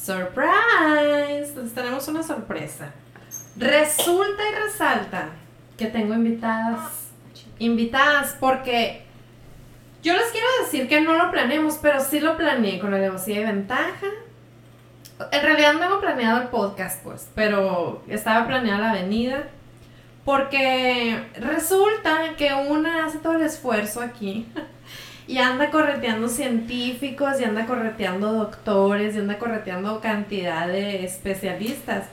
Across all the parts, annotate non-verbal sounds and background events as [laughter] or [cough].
Surprise. Les tenemos una sorpresa. Resulta y resalta que tengo invitadas. Invitadas porque yo les quiero decir que no lo planeamos, pero sí lo planeé con la alevosía y ventaja. En realidad no tengo planeado el podcast, pues, pero estaba planeada la avenida. Porque resulta que una hace todo el esfuerzo aquí [laughs] y anda correteando científicos y anda correteando doctores y anda correteando cantidad de especialistas.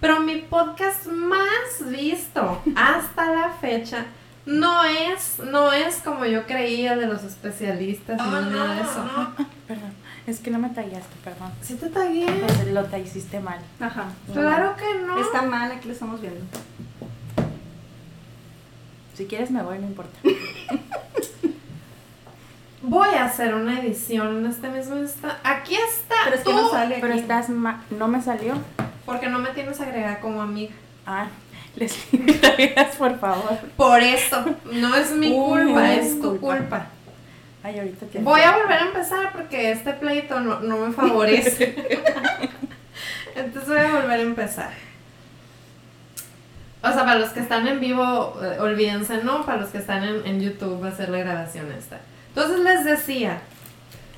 Pero mi podcast más visto hasta la fecha no es, no es como yo creía de los especialistas Oh, ni nada de eso. [laughs] Perdón, es que no me tallaste, perdón. Sí te tagué. Pues Lo te hiciste mal. Ajá. Claro que no. Está mal, aquí lo estamos viendo. Si quieres me voy, no importa. [laughs] Voy a hacer una edición en este mismo instante. Aquí está. Pero es que tú, no sale Pero aquí. estás ma- no me salió. Porque no me tienes agregada como amiga. Ah, [laughs] Leslie, gracias, por favor. Por eso. No es mi culpa, es tu culpa. culpa. Ay, ahorita te Voy a volver a empezar porque este pleito no, no me favorece. [laughs] Entonces voy a volver a empezar. O sea, para los que están en vivo, eh, olvídense, ¿no? Para los que están en, en YouTube va a ser la grabación esta. Entonces les decía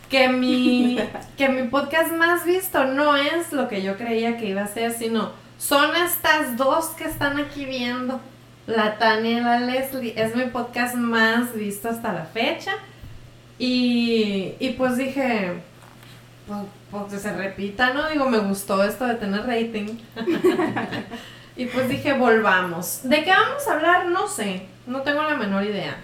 que mi, [laughs] que mi podcast más visto no es lo que yo creía que iba a ser, sino son estas dos que están aquí viendo. La Tania y la Leslie. Es mi podcast más visto hasta la fecha. Y, y pues dije, pues, pues que se repita, ¿no? Digo, me gustó esto de tener rating. [laughs] y pues dije, volvamos. ¿De qué vamos a hablar? No sé, no tengo la menor idea.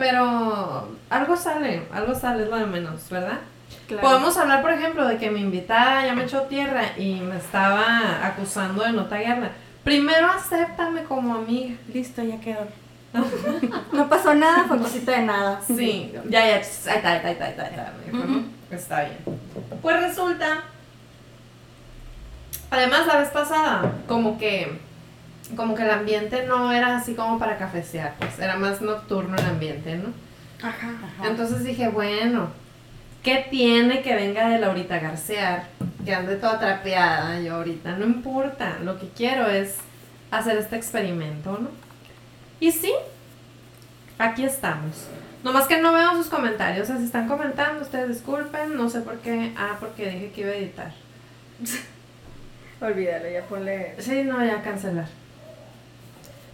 Pero algo sale, algo sale, es lo de menos, ¿verdad? Claro. Podemos hablar, por ejemplo, de que mi invitada ya me echó tierra y me estaba acusando de no taguearla. Primero acéptame como amiga. Listo, ya quedó. [laughs] No pasó nada, fue cosita de nada. Sí, ya, ya, ahí está, ahí está, ahí está, ahí está. Está bien. Pues resulta, además la vez pasada, como que, como que el ambiente no era así como para cafecear, pues era más nocturno el ambiente, ¿no? Ajá. Ajá. Entonces dije, bueno, ¿qué tiene que venga de Laurita Garcear? Que ande toda trapeada yo ahorita, no importa, lo que quiero es hacer este experimento, ¿no? Y sí, aquí estamos. Nomás que no veo sus comentarios, o sea, si están comentando, ustedes disculpen, no sé por qué, ah, porque dije que iba a editar. [laughs] Olvídalo, ya ponle. Sí, no, ya cancelar.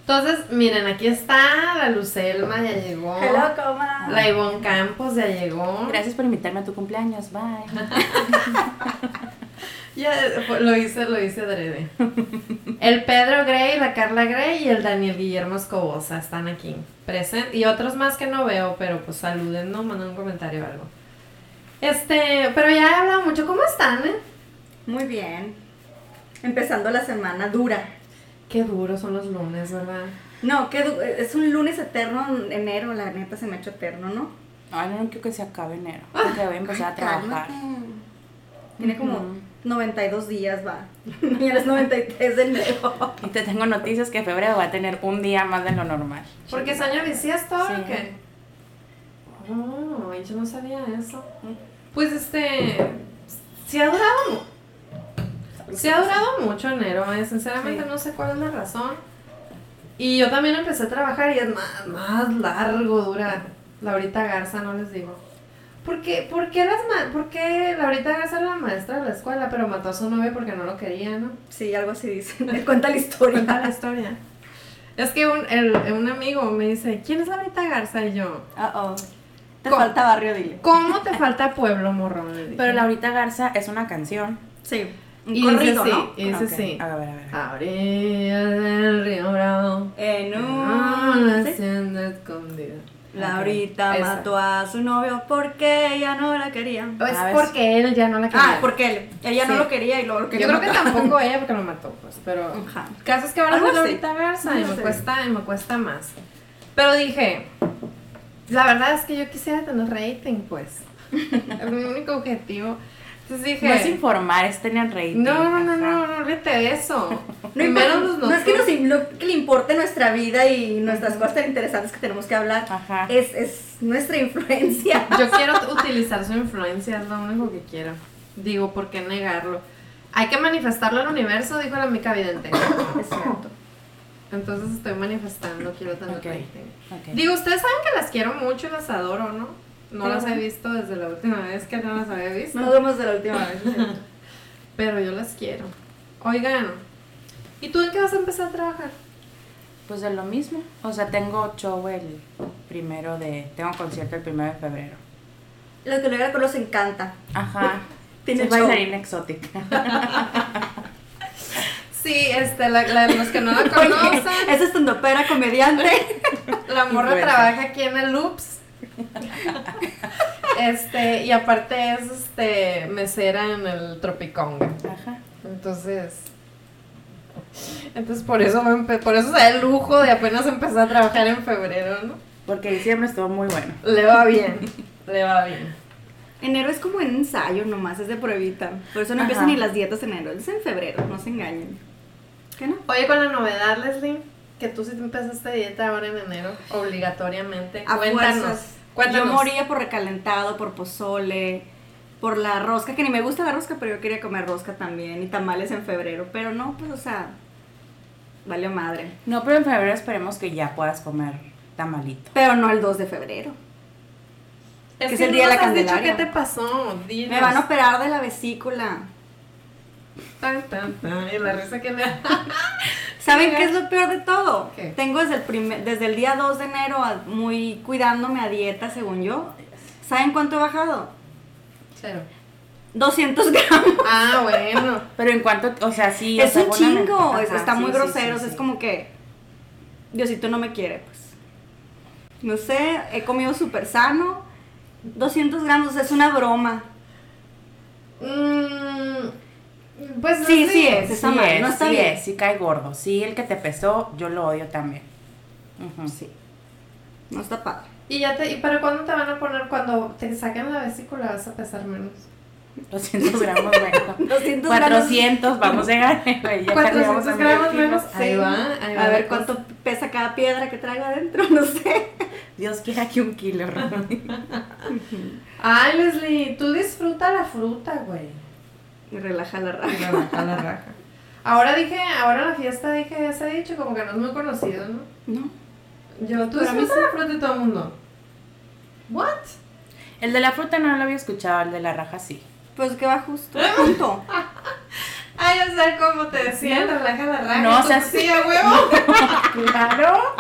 Entonces, miren, aquí está la Lucelma, ya llegó. Hello, coma. La Ivonne Campos ya llegó. Gracias por invitarme a tu cumpleaños. Bye. [laughs] Ya lo hice, lo hice adrede. El Pedro Gray, la Carla Gray y el Daniel Guillermo Escobosa están aquí presentes. Y otros más que no veo, pero pues saluden, no manden un comentario o algo. Este, pero ya he hablado mucho. ¿Cómo están, eh? Muy bien. Empezando la semana dura. Qué duros son los lunes, ¿verdad? No, du- es un lunes eterno, en enero, la neta se me ha hecho eterno, ¿no? Ay, no quiero que se acabe enero. Porque voy a empezar a trabajar. Cálmate. Tiene como Ujú. 92 días, va. [laughs] Y es 93 de enero. Y te tengo noticias que febrero va a tener un día más de lo normal. Porque es año bisiesto, Sí. ¿o qué? Oh, yo no sabía eso. Pues este, sí ha durado, sí ha durado mucho enero, eh, sinceramente Sí. no sé cuál es la razón. Y yo también empecé a trabajar y es más, más largo dura. Laurita Garza, no les digo. ¿Por qué, por qué las ma- por qué Laurita Garza era la maestra de la escuela, pero mató a su novio porque no lo quería, ¿no? Sí, algo así dice. Me [laughs] cuenta la historia. Cuenta la historia. Es que un, el- un amigo me dice, ¿quién es Laurita Garza? Y yo, Ah, oh. Te ¿Cómo? falta barrio, dile. ¿cómo te falta pueblo, morrón? [laughs] Pero Laurita Garza es una canción. Sí. Un Y dice corrido, sí, ¿no? y dice Ok, sí. A ver, a ver, a ver. A orillas del río Bravo. En Ah, un... la ¿sí? hacienda escondida. Laurita Ok, esa. mató a su novio porque ella no la quería. Es A ver. porque él ya no la quería. Ah, porque él. Ella no Sí. lo quería y luego lo quería Yo creo que tampoco [laughs] ella porque lo mató, pues, pero... Ajá. El caso es que ahora Algo soy así. Laurita Garza y No me sé. cuesta, y me cuesta más. Pero dije, la verdad es que yo quisiera tener rating, pues. [laughs] es mi único objetivo. Entonces dije... No es informar, es tener rating. No, no, no, no, no, de eso. [laughs] No, Primero importa- los no es que, nos, no que le importe nuestra vida y nuestras cosas tan interesantes que tenemos que hablar. Ajá. Es, es nuestra influencia. [laughs] Yo quiero [laughs] utilizar su influencia, es lo único que quiero. Digo, ¿por qué negarlo? Hay que manifestarlo al universo, dijo la mica vidente. [coughs] Es cierto. Entonces estoy manifestando, quiero tener Ok. rating. Ok. Digo, ustedes saben que las quiero mucho y las adoro, ¿no? No las he visto desde la última vez que no las había visto. No vemos de la última vez. [laughs] Pero yo las quiero. Oigan, ¿y tú en qué vas a empezar a trabajar? Pues de lo mismo. O sea, tengo show el primero de. Tengo concierto el primero de febrero. Lo que luego los encanta. Ajá. [laughs] Tiene Soy bailarina exótica. [laughs] Sí, este, la, la- los que no la conocen, Es estandopera, comediante. la morra trabaja aquí en el Loops. [laughs] Este, y aparte es este mesera en el Tropiconga. Ajá. Entonces, entonces por eso me por eso se da el lujo de apenas empezar a trabajar en febrero, ¿no? Porque diciembre estuvo muy bueno. Le va bien, le va bien. Enero es como un ensayo nomás, es de pruebita. Por eso no Ajá. empiezan ni las dietas en enero, es en febrero, no se engañen. ¿Qué no? Oye, con la novedad, Leslie, que tú sí te empezaste dieta ahora en enero, obligatoriamente. A Cuéntanos. fuerzas. Cuéntanos. Yo moría por recalentado, por pozole, por la rosca, que ni me gusta la rosca, pero yo quería comer rosca también, y tamales en febrero. Pero no, pues, o sea, valió madre. No, pero en febrero esperemos que ya puedas comer tamalito. Pero no el 2 de febrero. Es que es que el no día de la dicho Candelaria. ¿Qué te pasó? Dinos. Me van a operar de la vesícula. Tan, tan, tan, Y la risa que me [laughs] ¿Saben Venga. qué es lo peor de todo? ¿Qué? Tengo desde el, primer, desde el día 2 de enero a- muy cuidándome a dieta, según yo. ¿Saben cuánto he bajado? Cero. 200 gramos. [laughs] Ah, bueno. Pero en cuanto, o sea, sí. es un chingo, Ajá, está sí, muy sí, grosero, sí, o sea, sí. es como que Diosito no me quiere, pues. No sé, he comido súper sano, 200 gramos, o sea, es una broma. Mm, pues Sí, sí es, Sí está mal, es, no está sí bien. es, sí cae gordo. Sí, el que te pesó, yo lo odio también. Sí, no está padre. ¿Y, ya te, ¿Y para cuándo te van a poner? Cuando te saquen la vesícula vas a pesar menos. 200 [laughs] gramos menos. 200 gramos. 400, vamos a llegar. Ya casi vamos 400 a medio gramos menos. Sí. Ahí va, ahí va. A ver la cuánto pesa cada piedra que traigo adentro, [laughs] no sé. Dios quiera que un kilo. [laughs] Ay, Leslie, tú disfruta la fruta, güey. Y relaja la raja. la raja, la raja. Ahora dije, ahora en la fiesta dije ese dicho, como que no es muy conocido, ¿no? No. Yo, tú disfrutas la fruta y todo el mundo. ¿What? El de la fruta no lo había escuchado, el de la raja sí. Pues que va justo, junto. [laughs] Ay, o sea, como te decían, relaja la raja. No, o sea, entonces sí, a huevo. [laughs] Claro.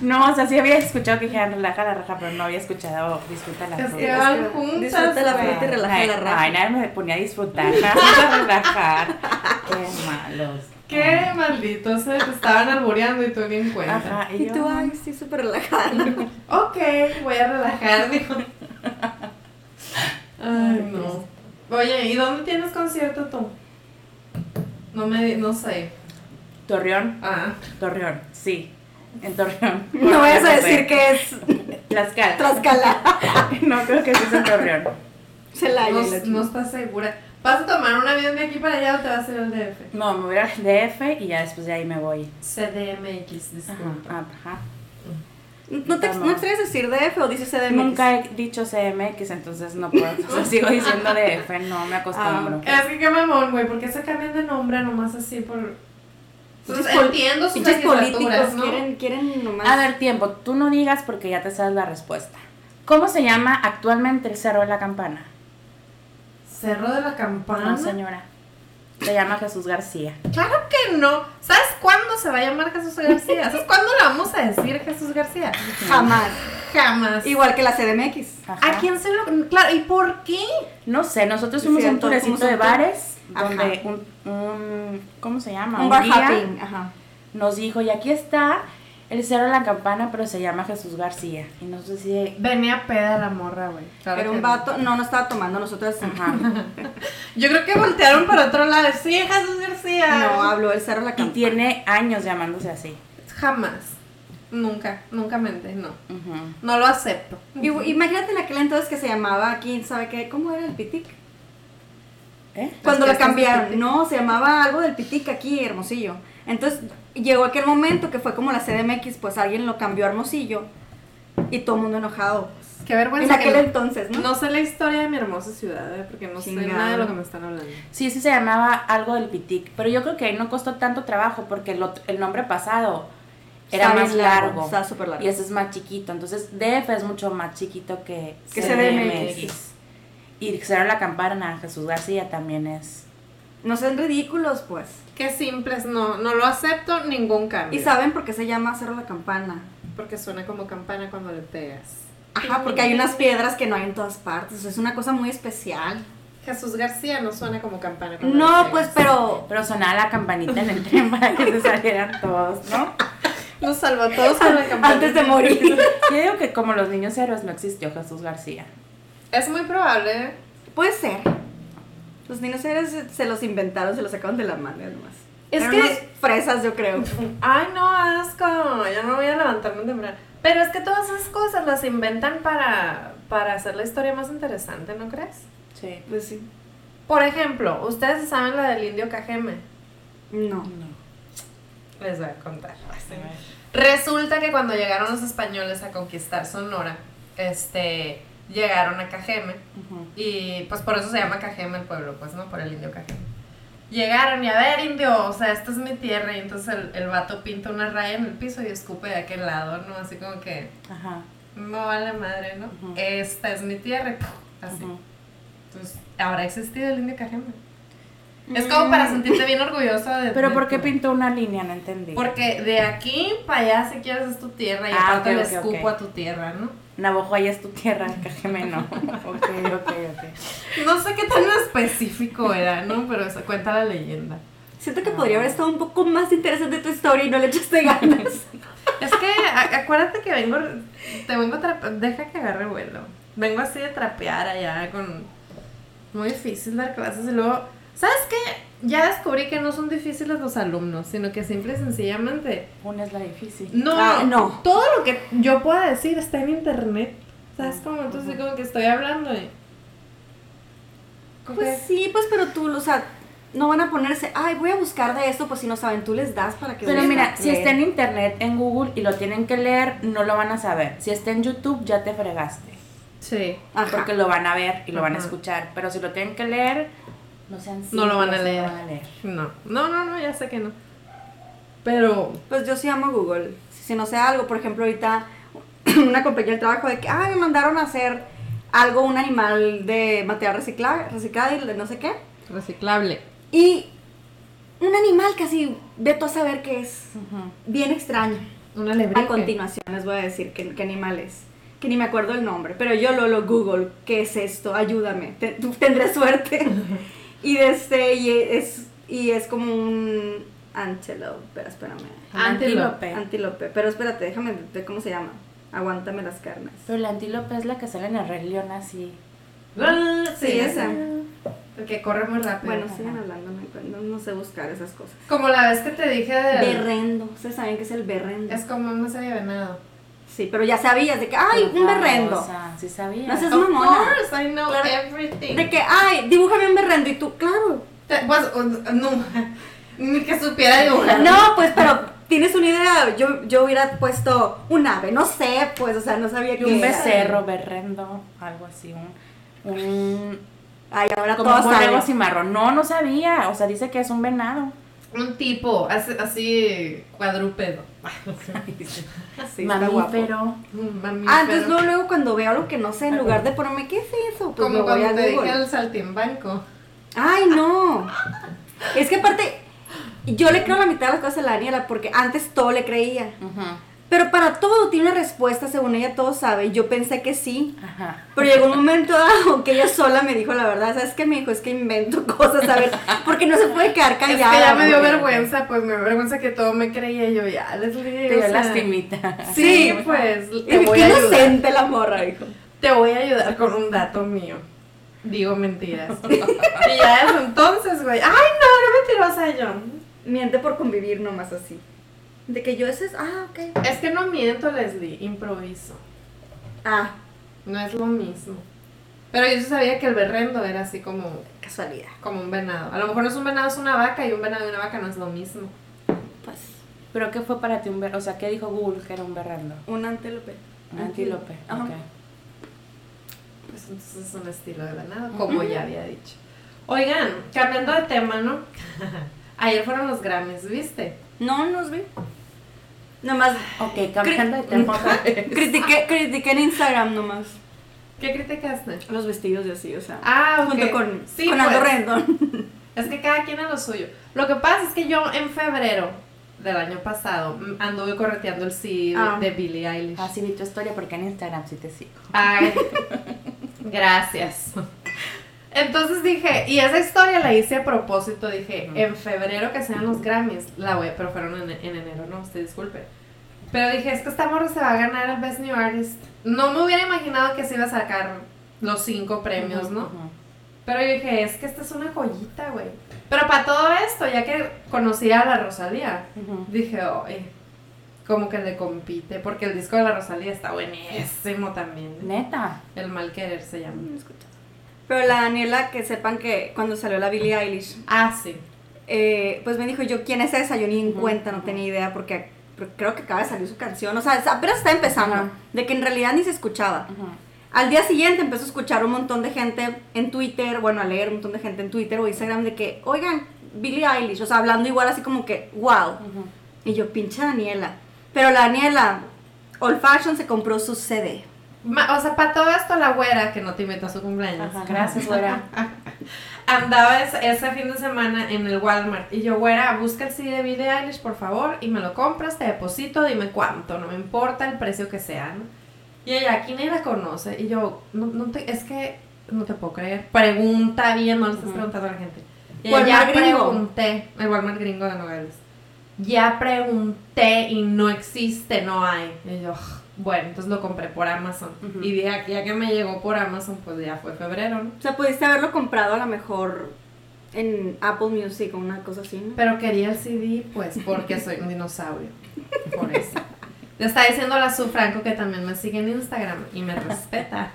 No, o sea, sí había escuchado que dijeran relaja la raja, pero no había escuchado disfruta la Es fruta. que van juntas. Disfruta la fruta y relaja Ay, la raja. Ay, nadie me ponía a disfrutar, [laughs] a relajar. Qué malos. Qué malditos, se te estaban albureando y tú ni en cuenta. Ajá, Y tú, ay, sí, súper relajada. [laughs] Ok, voy a relajar, dijo. [laughs] Ay, no. Oye, ¿y dónde tienes concierto tú? No me, no sé. Torreón, Ah, Torreón, sí. En Torreón. [laughs] No vayas a No decir que es Tlaxcala. Tlaxcala. [laughs] No creo que sí es en Torreón. No, y la no chingada. estás segura. ¿Vas a tomar un avión de aquí para allá o te vas a ir al DF? No, me voy al DF y ya después de ahí me voy. CDMX, disculpa. Ajá. ajá. ¿No, te, ¿No extrañas decir DF o dices CDMX? Nunca he dicho CMX, entonces no puedo. O sea, sigo diciendo DF, no me acostumbro. Ah, Es que qué mamón, güey, ¿por qué se cambian de nombre nomás así por... Pues pol- entiendo sus Pinches políticos ¿no? quieren, quieren nomás. A ver, tiempo, tú no digas porque ya te sabes la respuesta. ¿Cómo se llama actualmente el Cerro de la Campana? Cerro de la Campana. No, señora. Se llama Jesús García. Claro que no. ¿Sabes cuándo se va a llamar Jesús García? ¿Sabes cuándo le vamos a decir Jesús García? Jamás. Jamás. Igual que la CDMX. Ajá. ¿A quién se lo.? Claro, ¿y por qué? No sé, nosotros fuimos a un turecito de bares. Donde un, un- ¿cómo se llama? Un bar día hopping. Ajá. nos dijo, y aquí está el Cerro de la Campana, pero se llama Jesús García. Y nosotros sí, de- Venía peda la morra, güey. Claro Era un no. vato. No, no estaba tomando, nosotros. ajá. [laughs] Yo creo que voltearon para otro lado. Sí, Jesús García. No, habló el cerro de la Y campana. tiene años llamándose así. Jamás. Nunca, nunca mente, no. Ujú. No lo acepto. Y- Imagínate en aquel entonces que se llamaba, quién sabe qué, ¿cómo era el pitic? ¿Eh? Cuando la cambiaron, no, se llamaba algo del pitic aquí, Hermosillo. Entonces llegó aquel momento que fue como la CDMX, pues alguien lo cambió a Hermosillo y todo el mundo enojado. Qué En vergüenza aquel que no, entonces, ¿no? no sé la historia de mi hermosa ciudad, ¿eh? porque no sé nada de lo que me están hablando. Sí, sí se llamaba algo del Pitic, pero yo creo que ahí no costó tanto trabajo porque el, otro- el nombre pasado era Está más largo, largo. está súper largo. Y ese es más chiquito. Entonces DF es mucho más chiquito que, Que CDMX. Y Cerro la Campana, Jesús García también es. No sean ridículos, pues. Qué simples, no, no lo acepto ningún cambio. ¿Y saben por qué se llama Cerro la Campana? Porque suena como campana cuando le pegas. Ajá, porque hay unas piedras que no hay en todas partes. es una cosa muy especial. Jesús García no suena como campana cuando le No, pegas. pues, pero. Pero sonaba la campanita en el tren [laughs] para que se salieran todos, ¿no? [laughs] Los salvó a todos con la campana. Antes de morir. Yo digo que como los niños héroes no existió Jesús García. Es muy probable. Puede ser. Los dinosaurios se- se los inventaron, se los sacaron de la manga nomás. Es Eran que- unas fresas, yo creo. Ay, no, asco. Ya no voy a levantarme temprano. Pero es que todas esas cosas las inventan para, para hacer la historia más interesante, ¿no crees? Sí. Pues sí. Por ejemplo, ¿ustedes saben la del indio Cajeme? No. No. Les voy a contar. Resulta que cuando llegaron los españoles a conquistar Sonora, este, llegaron a Cajeme y pues por eso se llama Cajeme el pueblo, pues no, por el indio Cajeme. Llegaron y a ver indio, o sea, esta es mi tierra y entonces el, el vato pinta una raya en el piso y escupe de aquel lado, ¿no? Así como que, Ajá. no vale madre, ¿no? Esta es mi tierra así. Ujú. Entonces, ¿habrá existido el indio Cajeme? Es como para sentirte bien orgulloso de... Pero ¿por qué pintó una línea? No entendí. porque de aquí para allá si quieres es tu tierra y Ah, aparte le escupo a tu tierra, ¿no? Navajo, ahí es tu tierra, Cajeme no. [laughs] ok, ok, ok. No sé qué tan específico era, ¿no? Pero eso cuenta la leyenda. Siento que podría haber estado un poco más interesante tu historia y no le echaste ganas. [laughs] Es que acuérdate que vengo, te vengo a trapear, deja que agarre vuelo. Vengo así de trapear allá con... Muy difícil dar clases y luego... ¿Sabes qué? Ya descubrí que no son difíciles los alumnos, sino que simple y sencillamente... Una es la difícil. No, Ah, no. Todo lo que yo pueda decir está en internet. ¿Sabes cómo? Entonces como que estoy hablando y... Pues sí, pues pero tú, o sea, no van a ponerse, ay, voy a buscar de esto, pues si no saben, tú les das para que Pero mira, si está en internet, en Google y lo tienen que leer, no lo van a saber. Si está en YouTube, ya te fregaste. Sí. Ajá. Porque lo van a ver y lo van a escuchar. Pero si lo tienen que leer, no sean No lo van a leer. No lo van a leer. No, no, no, no, ya sé que no. Pero... Pues yo sí amo Google. Si no sé algo, por ejemplo, ahorita [clears throat] una compañía del trabajo de que, ay, me mandaron a hacer algo, un animal de material reciclado, reciclado y no sé qué. Reciclable. Y un animal casi, de tú a saber qué es. Bien extraño. Una. A continuación les voy a decir qué, qué animal es. Que ni me acuerdo el nombre, pero yo lo, lo Google. ¿Qué es esto? Ayúdame. Te- tú tendré suerte. [laughs] y de este, y es, y es como un antelope. Pero espérame. Antílope. Antílope. Pero espérate, déjame ver cómo se llama. Aguántame las carnes. Pero la antílope es la que sale en el Rey León así. Ah, Sí, Sí, esa. esa. El que corre muy rápido. Bueno, sigan hablando, no, no sé buscar esas cosas. Como la vez que te dije de... Berrendo. Ustedes saben que es el berrendo. Es como una serie de venado. Sí, pero ya sabías de que, ay, un berrendo. famosa, Sí sabía. No seas Of mamona. course, I know Claro. everything. De que, ay, dibújame un berrendo. Y tú, claro. Te- Pues, no, [laughs] ni que supiera dibujar. No, pues, pero tienes una idea. Yo, yo hubiera puesto un ave, no sé, pues, o sea, no sabía Y que. un era. becerro, berrendo, algo así. Un, un Ay, ahora como todos un borrego saben. cimarrón. No, no sabía. O sea, dice que es un venado. Un tipo, así, así cuadrúpedo. Sí. Mamífero. Un mamífero. Ah, entonces luego, luego cuando veo algo que no sé, en lugar de ponerme, ¿qué es eso? Pues Como me voy a cuando te dije el saltimbanco. Ay, no. Es que aparte, yo le creo la mitad de las cosas a la Daniela porque antes todo le creía. Ujú. Pero para todo tiene una respuesta, según ella todo sabe. Yo pensé que sí. Ajá. Pero llegó un momento dado que ella sola me dijo la verdad. ¿Sabes qué? Me dijo, es que invento [laughs] cosas, a ver, porque no se puede quedar Es callada. que ya me dio vergüenza, pues me dio vergüenza que todo me creía y yo ya, Leslie. Te o dio lastimita. Sí, pues, Y te dije, voy qué inocente la morra, dijo. Te voy a ayudar con un dato mío. Digo mentiras. [laughs] y ya desde entonces, güey. Ay, no, no mentirosa yo. Miente por convivir nomás así. De que yo ese es, ah, ok. Es que no miento, Leslie, improviso. Ah, No es lo mismo. Pero yo sí sabía que el berrendo era así como, casualidad. como un venado. A lo mejor no es un venado, es una vaca y un venado y una vaca no es lo mismo. Pues, ¿Pero qué fue para ti un berrendo? O sea, ¿qué dijo Google que era un berrendo? un antílope. Un antílope. Ajá. ok. entonces es un estilo de venado, como ya había dicho. Oigan, cambiando de tema, ¿no? [laughs] Ayer fueron los Grammys, ¿viste? No, no los vi. Nomás Ok, cambiando de tema [laughs] critiqué, critiqué en Instagram nomás. ¿Qué criticaste? Los vestidos y así, o sea. Ah, ok. Junto con, Sí, con pues. [laughs] Es que cada quien a lo suyo. Lo que pasa es que yo en febrero del año pasado anduve correteando el CD de- Ah. de Billie Eilish. Así vi tu historia porque en Instagram sí te sigo. Ay, [laughs] gracias. Entonces dije, y esa historia la hice a propósito, dije, en febrero que sean los Grammys, la voy, pero fueron en, en enero, no, usted disculpe. Pero dije, es que esta morra se va a ganar el Best New Artist. No me hubiera imaginado que se iba a sacar los cinco premios, ¿no? Pero yo dije, es que esta es una joyita, güey. Pero para todo esto, ya que conocía a la Rosalía, dije, oye, como que le compite, porque el disco de la Rosalía está buenísimo también. Neta. El mal querer se llama. Pero la Daniela, que sepan que cuando salió la Billie Eilish, Ah, sí. eh, pues me dijo yo, ¿quién es esa? Yo ni en cuenta, no tenía idea porque pero creo que acaba de salir su canción. O sea, apenas está empezando, de que en realidad ni se escuchaba. Ujú. Al día siguiente empezó a escuchar un montón de gente en Twitter, bueno, a leer un montón de gente en Twitter o Instagram de que, oigan, Billie Eilish, o sea, hablando igual así como que, wow. Y yo, pinche Daniela. Pero la Daniela, Old Fashion se compró su CD. O sea, para todo esto, la güera, que no te invitó a su cumpleaños, Ajá, gracias, güera. [laughs] andaba ese, ese fin de semana en el Walmart. Y yo, güera, busca el CD de Billie Eilish, por favor, y me lo compras, te deposito, dime cuánto, no me importa el precio que sea, ¿no? Y ella, aquí nadie la conoce. Y yo, no, no te, es que no te puedo creer. Pregunta bien, no le estás preguntando a la gente. Y ella, Walmart ya gringo. pregunté, el Walmart gringo de Nogales. Ya pregunté y no existe, no hay. Y yo. Bueno, entonces lo compré por Amazon. Y de aquí a que me llegó por Amazon, pues ya fue febrero, ¿no? O sea, pudiste haberlo comprado a lo mejor en Apple Music o una cosa así, ¿no? Pero quería el CD, pues, porque soy un dinosaurio. Por eso. Le está diciendo la Su Franco que también me sigue en Instagram y me respeta.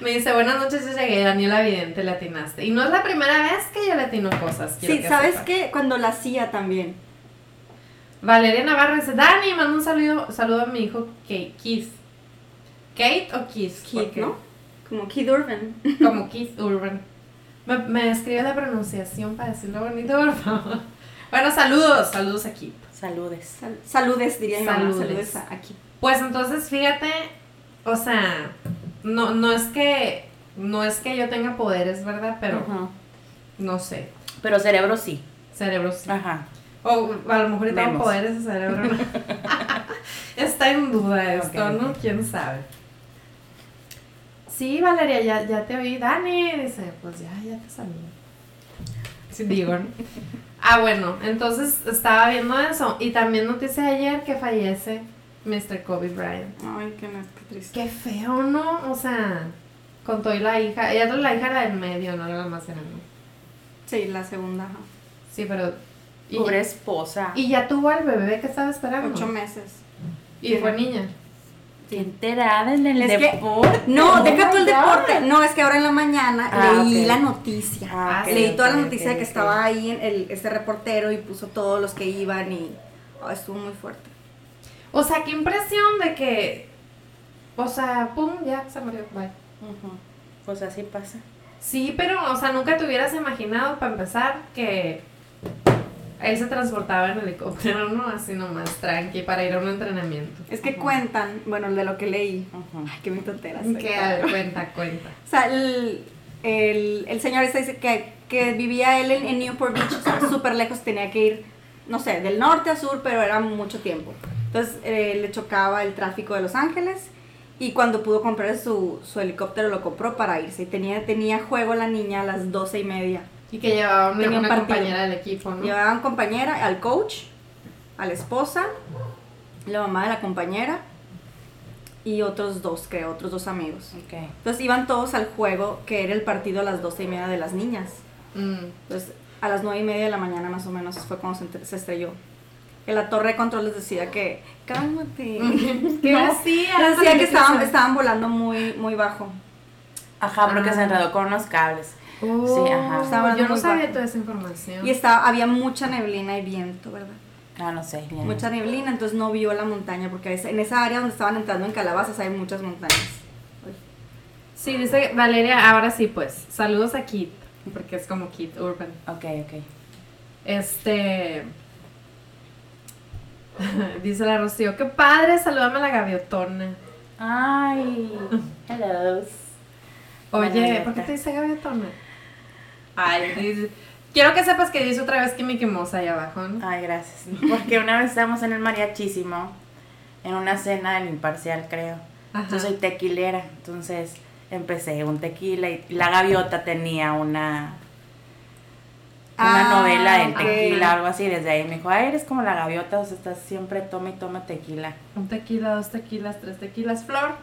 Me dice, buenas noches, yo llegué, Daniela Vidente, le atinaste. Y no es la primera vez que yo le atino cosas. Sí, que ¿sabes qué? Cuando la hacía también. Valeria Navarro dice, Dani, manda un saludo, saludo a mi hijo Kate, Keith. ¿Kate o Keith? Keith, Porque- ¿no? Como Keith Urban. [laughs] Como Keith Urban. Me, me escribe la pronunciación para decirlo bonito, por favor. Bueno, saludos, saludos a Keith. Saludes. Sal- saludes, diría mi mamá. Saludes. Saludes a aquí. Pues entonces, fíjate, o sea, no, no es que no es que yo tenga poderes, ¿verdad? Pero no sé, Pero cerebro sí. cerebro sí. Ajá. O a lo mejor tengo poderes de cerebro. ¿no? [laughs] Está en duda esto. ¿no? ¿Quién sabe? Sí, Valeria, ya, ya te oí. Dani, dice, pues ya, ya te salí. Sí, digo, ¿no? [laughs] Ah, bueno, entonces estaba viendo eso. Y también noticia ayer que fallece Mr. Kobe Bryant. Ay, qué, qué triste. Qué feo, ¿no? O sea, con todo y la hija. Ella la hija era del medio, no era la más grande. Sí, la segunda. Sí, pero. Y, Pobre esposa. y ya tuvo al bebé que estaba esperando. Ocho meses. Y fue niña. Qué enterada en el Es que- deporte. No, Oh deja tú el God. deporte. No, es que ahora en la mañana Ah, leí la noticia. Ah, leí toda la noticia de que estaba ahí en el, este reportero y puso todos los que iban y oh, estuvo muy fuerte. O sea, qué impresión de que. O sea, pum, ya se murió. Bye. Pues así pasa. Sí, pero, o sea, nunca te hubieras imaginado, para empezar, que él se transportaba en helicóptero, ¿no? Así nomás, tranqui, para ir a un entrenamiento. Es que Ajá. cuentan, bueno, de lo que leí. Ujú. Ay, qué bien tontera soy. Que, cuenta, cuenta. O sea, el, el, el señor este dice que, que vivía él en, en Newport Beach, o sea, [coughs] súper lejos, tenía que ir, no sé, del norte a sur, pero era mucho tiempo. Entonces eh, le chocaba el tráfico de Los Ángeles y cuando pudo comprar su, su helicóptero lo compró para irse. Y tenía, tenía juego la niña a las doce y media. Y que llevaba una, Tenía compañera del equipo, ¿no? Llevaban compañera, al coach, a la esposa, la mamá de la compañera y otros dos, creo, otros dos amigos. Ok. Entonces iban todos al juego, que era el partido a las doce y media de las niñas. Mm. Entonces, a las nueve y media de la mañana más o menos fue cuando se, se estrelló. Que la torre de control les decía que, cálmate. [laughs] ¿Qué No, decía? les decía que estaban, estaban volando muy, muy bajo. Ajá, porque Ah. se enredó con unos cables. Oh, Sí, ajá. Estaba yo no sabía bajo. toda esa información. Y estaba, había mucha neblina y viento, ¿verdad? Ah, no sé. bien. Mucha neblina, entonces no vio la montaña, porque es- en esa área donde estaban entrando en calabazas hay muchas montañas. Uy. Sí, dice Valeria, ahora sí, pues. Saludos a Kit, porque es como Kit Urban. Ok, ok. Este. [laughs] dice la Rocío, qué padre, salúdame a la gaviotona. Ay, hello. Oye. ¿por qué te dice gaviotona? Ay, dice- quiero que sepas que dice otra vez que Mickey Mouse ahí abajo, ¿no? Ay, gracias. Porque una vez estábamos en el mariachísimo, en una cena del imparcial, creo. Ajá. Yo soy tequilera, entonces empecé un tequila y la gaviota tenía una una Ah, novela del ok. tequila, algo así. Desde ahí me dijo, ay, eres como la gaviota, o sea, estás siempre toma y toma tequila. Un tequila, dos tequilas, tres tequilas, flor.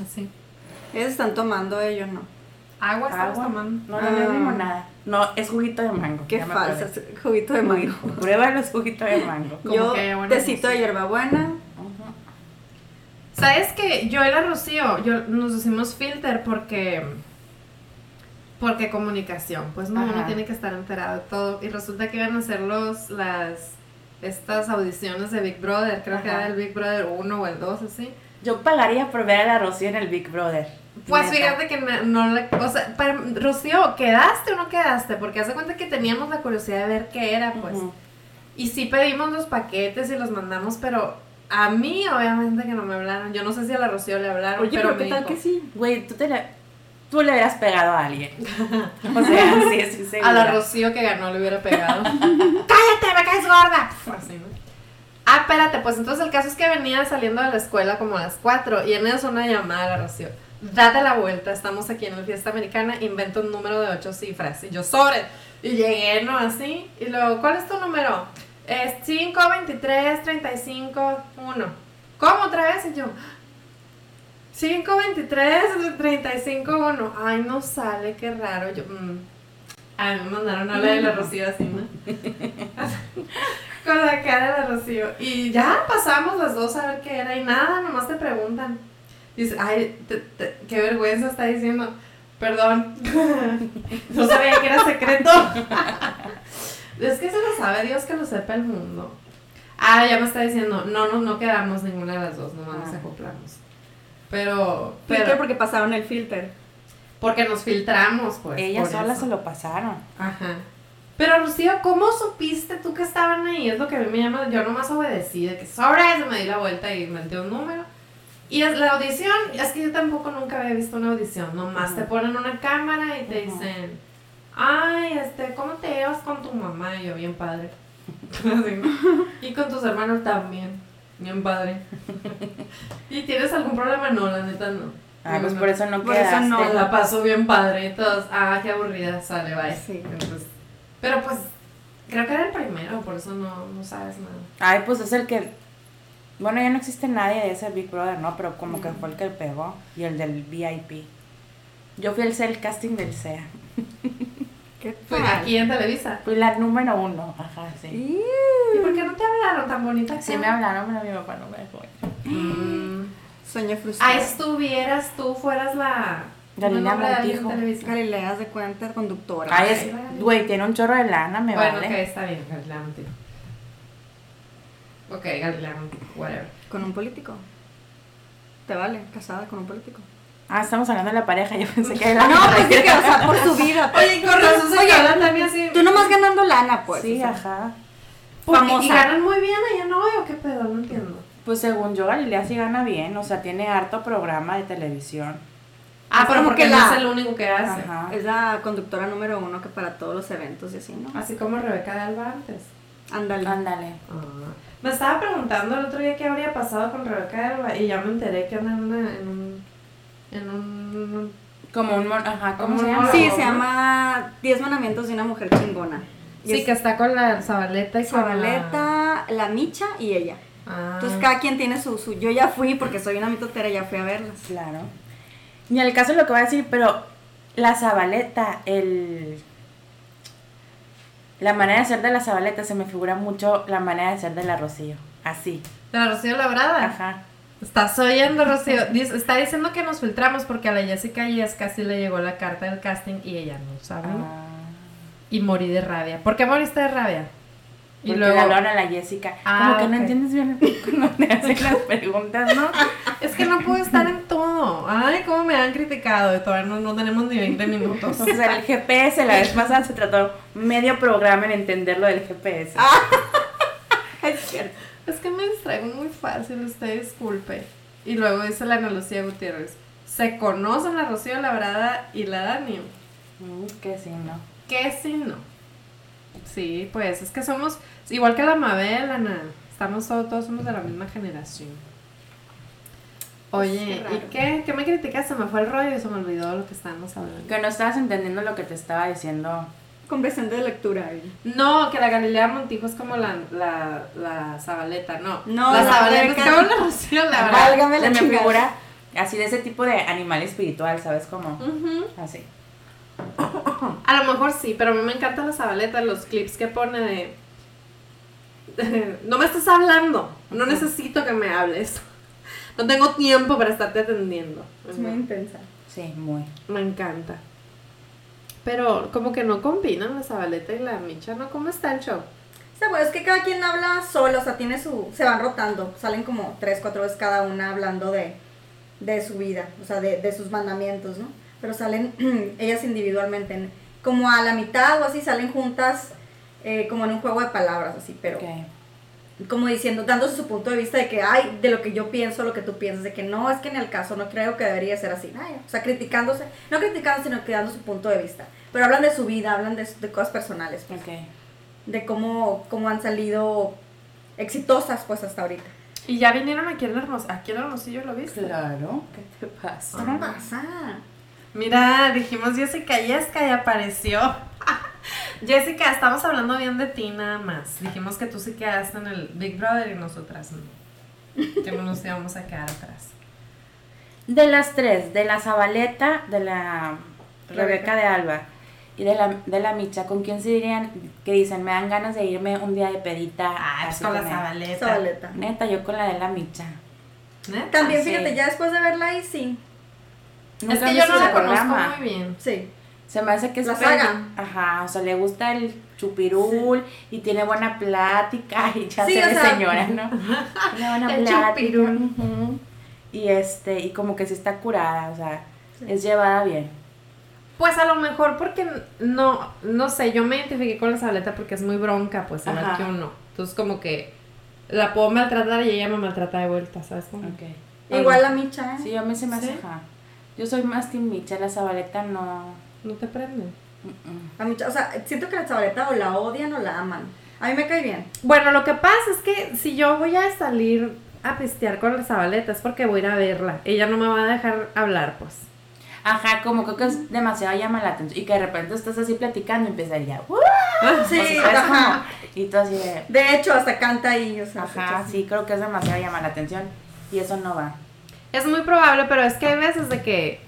Así. Ellos están tomando, ellos no. Agua estamos Agua. tomando. No, no, no es Ah. limonada. No, es juguito de mango. Qué ya me falsa, acordé. es juguito de mango. [laughs] Pruébalo, es juguito de mango. Como Yo, que tecito de hierbabuena. Ujú. ¿Sabes que Yo la Rocío, yo, nos decimos filter porque. Porque comunicación, pues no, uno Ajá. tiene que estar enterado de todo. Y resulta que iban a hacer los, las, estas audiciones de Big Brother, creo que Ajá. era el Big Brother 1 o el 2, así. Yo pagaría por ver a la Rocío en el Big Brother. Pues Neta. fíjate que me- no le, o sea, para- Rocío, ¿quedaste o no quedaste? Porque hace cuenta que teníamos la curiosidad de ver qué era, pues. Y sí pedimos los paquetes y los mandamos, pero a mí obviamente que no me hablaron. Yo no sé si a la Rocío le hablaron, Oye, pero pero qué tal que sí. Güey, tú, te la- tú le hubieras pegado a alguien. [laughs] O sea, sí, sí, segura. A la Rocío que ganó le hubiera pegado. [laughs] ¡Cállate, me caes gorda! Así, ¿no? Ah, espérate, pues entonces el caso es que venía saliendo de la escuela como a las 4 y en eso una llamada a la Rocío. Date la vuelta, estamos aquí en la fiesta americana, invento un número de 8 cifras. Y yo, sobre. Y llegué, ¿no? Así. Y luego, ¿cuál es tu número? Es 5, 23, 35, 1. ¿Cómo otra vez? Y yo, 5, 23, 35, 1. Ay, no sale, qué raro. Yo, mm. A mí me mandaron a hablar de la Rocío así, ¿no? [laughs] Con la cara de la Rocío. Y ya pasamos las dos a ver qué era y nada, nomás te preguntan. Dice, ay, te- te- qué vergüenza está diciendo. Perdón. [laughs] no sabía que era secreto. [laughs] es que se lo sabe Dios que lo sepa el mundo. Ah, ya me está diciendo, no, no, no quedamos ninguna de las dos, nomás nos Ah. acoplamos. Pero, Filter pero, porque pasaron el filter. porque nos filtramos, pues. Ellas solas se lo pasaron. Ajá. Pero Rocío, ¿cómo supiste tú que estaban ahí? Es lo que a mí me llama, yo nomás obedecí, de que sobre eso me di la vuelta y metí un número. Y es la audición, es que yo tampoco nunca había visto una audición, nomás te ponen una cámara y te dicen, ay, este, ¿cómo te llevas con tu mamá? Y yo, bien padre. [laughs] Y con tus hermanos también, bien padre. [laughs] ¿Y tienes algún problema? No, la neta no. Ah, pues No, por eso no Por eso no. la paso bien padre y todos, ah, qué aburrida, sale, bye. Sí. Entonces, pero pues, creo que era el primero, por eso no, no sabes nada. Ay, pues es el que. Bueno, ya no existe nadie de ese Big Brother, ¿no? Pero como que fue el que pegó. Y el del VIP. Yo fui el el casting del SEA. [laughs] ¿Qué Fue tal? aquí en Televisa. Fui la número uno. Ajá, sí. ¿Y por qué no te hablaron tan bonita? Sí me hablaron, pero mi papá no me dejó. Mm. Sueño frustrado. Ahí estuvieras tú, fueras la... Galilea Montijo. Galilea de cuenta, conductora. Ay, es. Güey, tiene un chorro de lana, me Bueno, vale. ok, está bien, Galilea Montijo. Ok, Galilea Montijo, whatever. Con un político. ¿Te vale? Casada con un político. Ah, estamos hablando de la pareja. Yo pensé que era [laughs] la No, pues sí que, o sea, por su vida. pues. Oye, con razón se Oye, también así. Tú nomás ganando lana, pues. Sí, o sea. ajá. Porque- famosa. ¿Y ganan muy bien allá no o qué pedo? No entiendo. Pues según yo, Galilea sí gana bien. O sea, tiene harto programa de televisión. Ah, pero porque que no la- es el único que hace. Ajá. Es la conductora número uno que para todos los eventos y así, ¿no? Así como Rebeca de Alba antes. Ándale. Ándale. Ah. Me estaba preguntando el otro día qué habría pasado con Rebeca de Alba y ya me enteré que anda en, una- en un... En un... Como un ajá, ¿cómo Como se un llama? Sí, se llama Diez mandamientos de una mujer chingona. Y Sí, es que está con la Zabaleta y con la- Zabaleta, la Micha y ella. Ah. Entonces cada quien tiene su, su... Yo ya fui porque soy una mitotera, ya fui a verlas. Claro. Ni al caso lo que voy a decir, pero la Zabaleta, el... La manera de ser de la Zabaleta se me figura mucho la manera de ser de la Rocío. Así. De la Rocío Labrada. Ajá. Estás oyendo, Rocío. Está diciendo que nos filtramos porque a la Jessica Yesca sí le llegó la carta del casting y ella no sabe. Ah. Y morí de rabia. ¿Por qué moriste de rabia? Y Porque luego... le hablaron a la Jessica. Ah, Como que no entiendes bien cuando te [laughs] hacen las preguntas, ¿no? Es que no puedo estar en todo. Ay, cómo me han criticado. Todavía no, no tenemos ni 20 minutos. [laughs] O sea, el GPS la vez pasada se trató medio programa en entender lo del GPS. [laughs] Es cierto. Es que me distraigo muy fácil, usted disculpe. Y luego dice la Ana Lucía Gutiérrez. Se conocen la Rocío Labrada y la Dani. Mm, que sí, no. ¿Qué si no? Sí, pues es que somos igual que la Mabel, Ana. Estamos todos, todos somos de la misma generación. Oye, Qué ¿y qué? ¿Qué me criticaste? Se me fue el rollo y se me olvidó lo que estábamos hablando. Que no estabas entendiendo lo que te estaba diciendo. Conversión de lectura. ahí. No, que la Galilea Montijo es como la, la, la Zabaleta, no. No, la la Zabaleta es como la. Válgame la Se me chingada. figura así de ese tipo de animal espiritual, ¿sabes? Como Ujú. así. A lo mejor sí, pero a mí me encanta la Zabaleta, los clips que pone de... [laughs] No me estás hablando, no necesito que me hables. No tengo tiempo para estarte atendiendo. Es muy intensa. Sí, muy. Me encanta. Pero como que no combinan la Zabaleta y la Micha, ¿no? ¿Cómo está el show? O sea, pues es que cada quien habla solo, o sea, tiene su, se van rotando, salen como tres, cuatro veces cada una hablando de, de su vida, o sea, de, de sus mandamientos, ¿no? Pero salen [clears throat] ellas individualmente, en- como a la mitad o así, salen juntas eh, como en un juego de palabras, así, pero Ok. como diciendo, dándose su punto de vista de que, ay, de lo que yo pienso, lo que tú piensas, de que no, es que en el caso no creo que debería ser así, ay, o sea, criticándose, no criticándose, sino que dando su punto de vista, pero hablan de su vida, hablan de, de cosas personales, pues Ok. de cómo, cómo han salido exitosas pues hasta ahorita. Y ya vinieron aquí en Hermosillo, aquí en Hermosillo, ¿lo viste? Claro. ¿Qué te pasa? ¿Qué pasa? Mira, dijimos Jessica Yesca y apareció. [laughs] Jessica, estamos hablando bien de ti nada más. Dijimos que tú sí quedaste en el Big Brother y nosotras no. Que no nos íbamos a quedar atrás. De las tres, de la Zabaleta, de la Rebeca, Rebeca. de Alba y de la, de la Micha, ¿con quién se dirían que dicen, me dan ganas de irme un día de pedita? Ah, pues con la él"? Zabaleta. Zabaleta. Neta, yo con la de la Micha. ¿Neta? También sí. fíjate, ya después de verla ahí sí. Es que yo no la conozco muy bien. Sí. Se me hace que es La saga. Ajá, o sea, le gusta el chupirul y tiene buena plática y ya Sí, se o ve sea, señora, ¿no? [laughs] Tiene buena el plática. chupirul. Y este, y como que sí está curada, o sea, Sí. es llevada bien. Pues a lo mejor porque no, no sé, yo me identifiqué con la Zabaleta porque es muy bronca, pues Ajá. que uno. Entonces como que la puedo maltratar y ella me maltrata de vuelta, ¿sabes? Cómo? Igual la Micha, ¿eh? Sí, a mí se me hace. Yo soy más Team Micha, la Zabaleta no. No te prende. mm, La Micha, o sea, siento que la Zabaleta o la odian o la aman. A mí me cae bien. Bueno, lo que pasa es que si yo voy a salir a pistear con la Zabaleta es porque voy a ir a verla. Ella no me va a dejar hablar, pues. Ajá, como creo que es demasiado llama la atención. Y que de repente estás así platicando y empieza ya. "Uh", Sí, o sea, ¿sabes ajá. Y tú así de. De hecho, hasta canta ahí, o sea. Ajá, sí, creo que es demasiado llama la atención. Y eso no va. Es muy probable, pero es que hay veces de que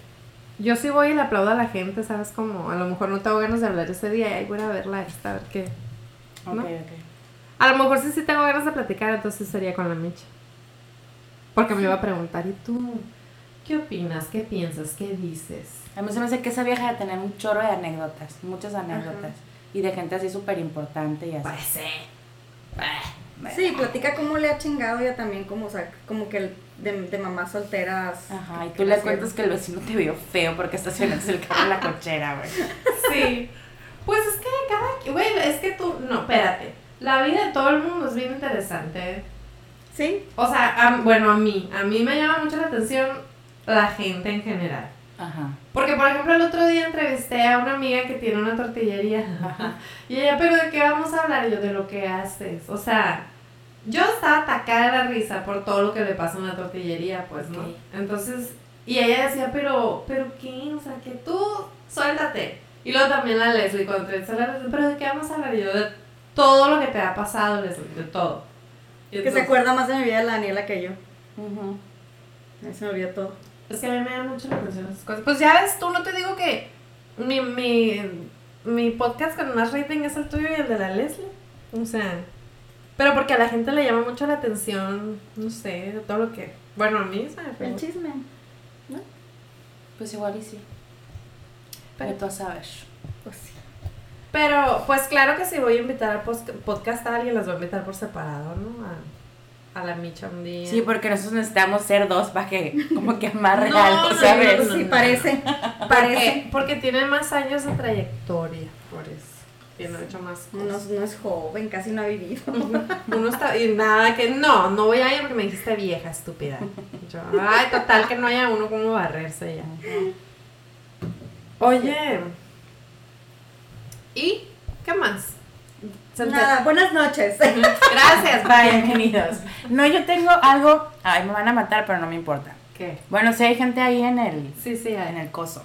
yo sí voy y le aplaudo a la gente, ¿sabes? Como a lo mejor no tengo ganas de hablar ese día y ahí voy a verla esta, a ver qué. Ok, ¿No? ok. A lo mejor sí, sí tengo ganas de platicar, entonces sería con la Micha. Porque me iba a preguntar, ¿y tú? ¿Qué opinas? ¿Qué piensas? ¿Qué dices? A mí se me hace que esa vieja de tener un chorro de anécdotas, muchas anécdotas. Y de gente así súper importante y así. Pues sí. Sí, platica cómo le ha chingado ella también, como, o sea, como que el- de, de mamás solteras. Ajá, y tú le cuentas que el vecino te vio feo porque estacionaste el carro en la cochera, güey. [laughs] Sí. Pues es que cada... Güey, es que tú... No, espérate. La vida de todo el mundo es bien interesante. Sí, O sea, a- bueno, a mí. A mí me llama mucho la atención la gente en general. Ajá. Porque, por ejemplo, el otro día entrevisté a una amiga que tiene una tortillería. Ajá. [laughs] Y ella, ¿pero de qué vamos a hablar? Y yo, de lo que haces. O sea, yo estaba atacada de la risa por todo lo que le pasa en la tortillería, pues, ¿no? Ok. Entonces, y ella decía, pero, ¿pero qué? O sea, que tú suéltate. Y luego también la Leslie, cuando entrevisté a la Leslie, ¿pero de qué vamos a hablar? Y yo, de todo lo que te ha pasado, Leslie, de todo. Y que se acuerda más de mi vida de la Daniela que yo. A mí se me olvida todo. Es que a mí me da mucho la atención esas cosas. Pues ya ves, tú no te digo que mi, mi, mi podcast con más rating es el tuyo y el de la Leslie. O sea, pero porque a la gente le llama mucho la atención, no sé, de todo lo que... Bueno, a mí se me fue. El chisme. Pues igual y sí. Pero tú sabes. Pues sí. Pero, pues claro que si voy a invitar al podcast a alguien, las voy a invitar por separado, ¿no? A, a la micha un día. Sí, porque nosotros necesitamos ser dos para que como que amarre No, algo, no, ¿sabes? no, Sí, no. parece. Parece. Porque, porque tiene más años de trayectoria, por eso. Tiene mucho más No, cosas. no es joven, casi no ha vivido. [laughs] Uno está, y nada, que no, no voy a ir porque me dijiste vieja, estúpida. Yo, ay, total, que no haya uno como barrerse ya. Oye, ¿y qué más? Nada, buenas noches. [laughs] Gracias, bye. Bienvenidos. No, yo tengo algo. Ay, me van a matar, pero no me importa. ¿Qué? Bueno, sí hay gente ahí en el, Sí, sí, en el coso.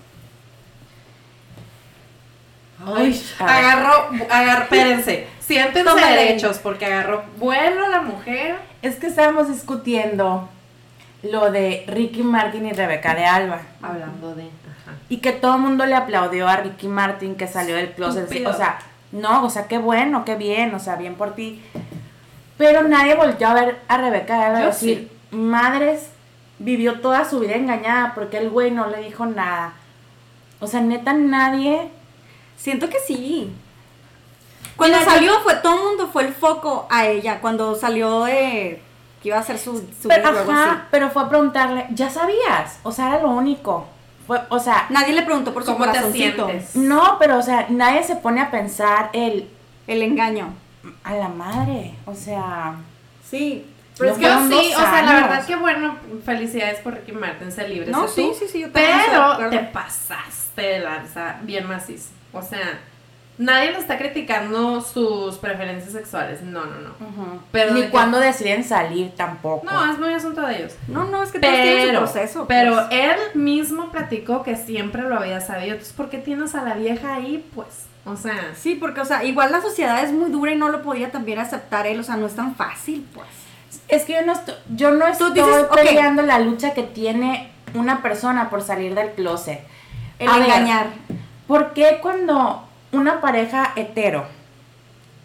Ay, a agarró, agarró, espérense, siéntense derechos porque agarró vuelo la mujer. Es que estábamos discutiendo lo de Ricky Martin y Rebeca de Alba. Hablando de. Ajá. Y que todo el mundo le aplaudió a Ricky Martin que salió del closet. Estúpido. O sea, no, o sea, qué bueno, qué bien, o sea, bien por ti. Pero nadie volvió a ver a Rebeca de Alba y decir, madres, vivió toda su vida engañada porque el güey no le dijo nada. O sea, neta, nadie. Siento que sí. Cuando Mira, salió, fue todo el mundo fue el foco a ella. Cuando salió de que iba a hacer su, su Pero, ajá, pero fue a preguntarle, ¿ya sabías? O sea, era lo único. Fue, o sea. Nadie le preguntó por su ¿Cómo te corazoncito. sientes? no, pero, o sea, nadie se pone a pensar el. El engaño. A la madre. O sea. Sí. Pero Es es que sí, o sea, la verdad que bueno, felicidades por Ricky Martin, se libre. No, sí, tú, sí, sí, yo Pero te pasaste de lanza bien macizo. O sea, nadie le está criticando sus preferencias sexuales. No, no, no. Pero Ni de que- deciden salir tampoco. No, es muy asunto de ellos. No, no, es que todos tienen su Pero, proceso. pero pues. él mismo platicó que siempre lo había sabido. Entonces, ¿por qué tienes a la vieja ahí? Pues, o sea, Sí, porque, o sea, igual la sociedad es muy dura y no lo podía también aceptar él. O sea, no es tan fácil, pues. Es que yo no estoy, yo no estoy dices, peleando la lucha que tiene una persona por salir del closet. El A ver, engañar. ¿Por qué cuando una pareja hetero,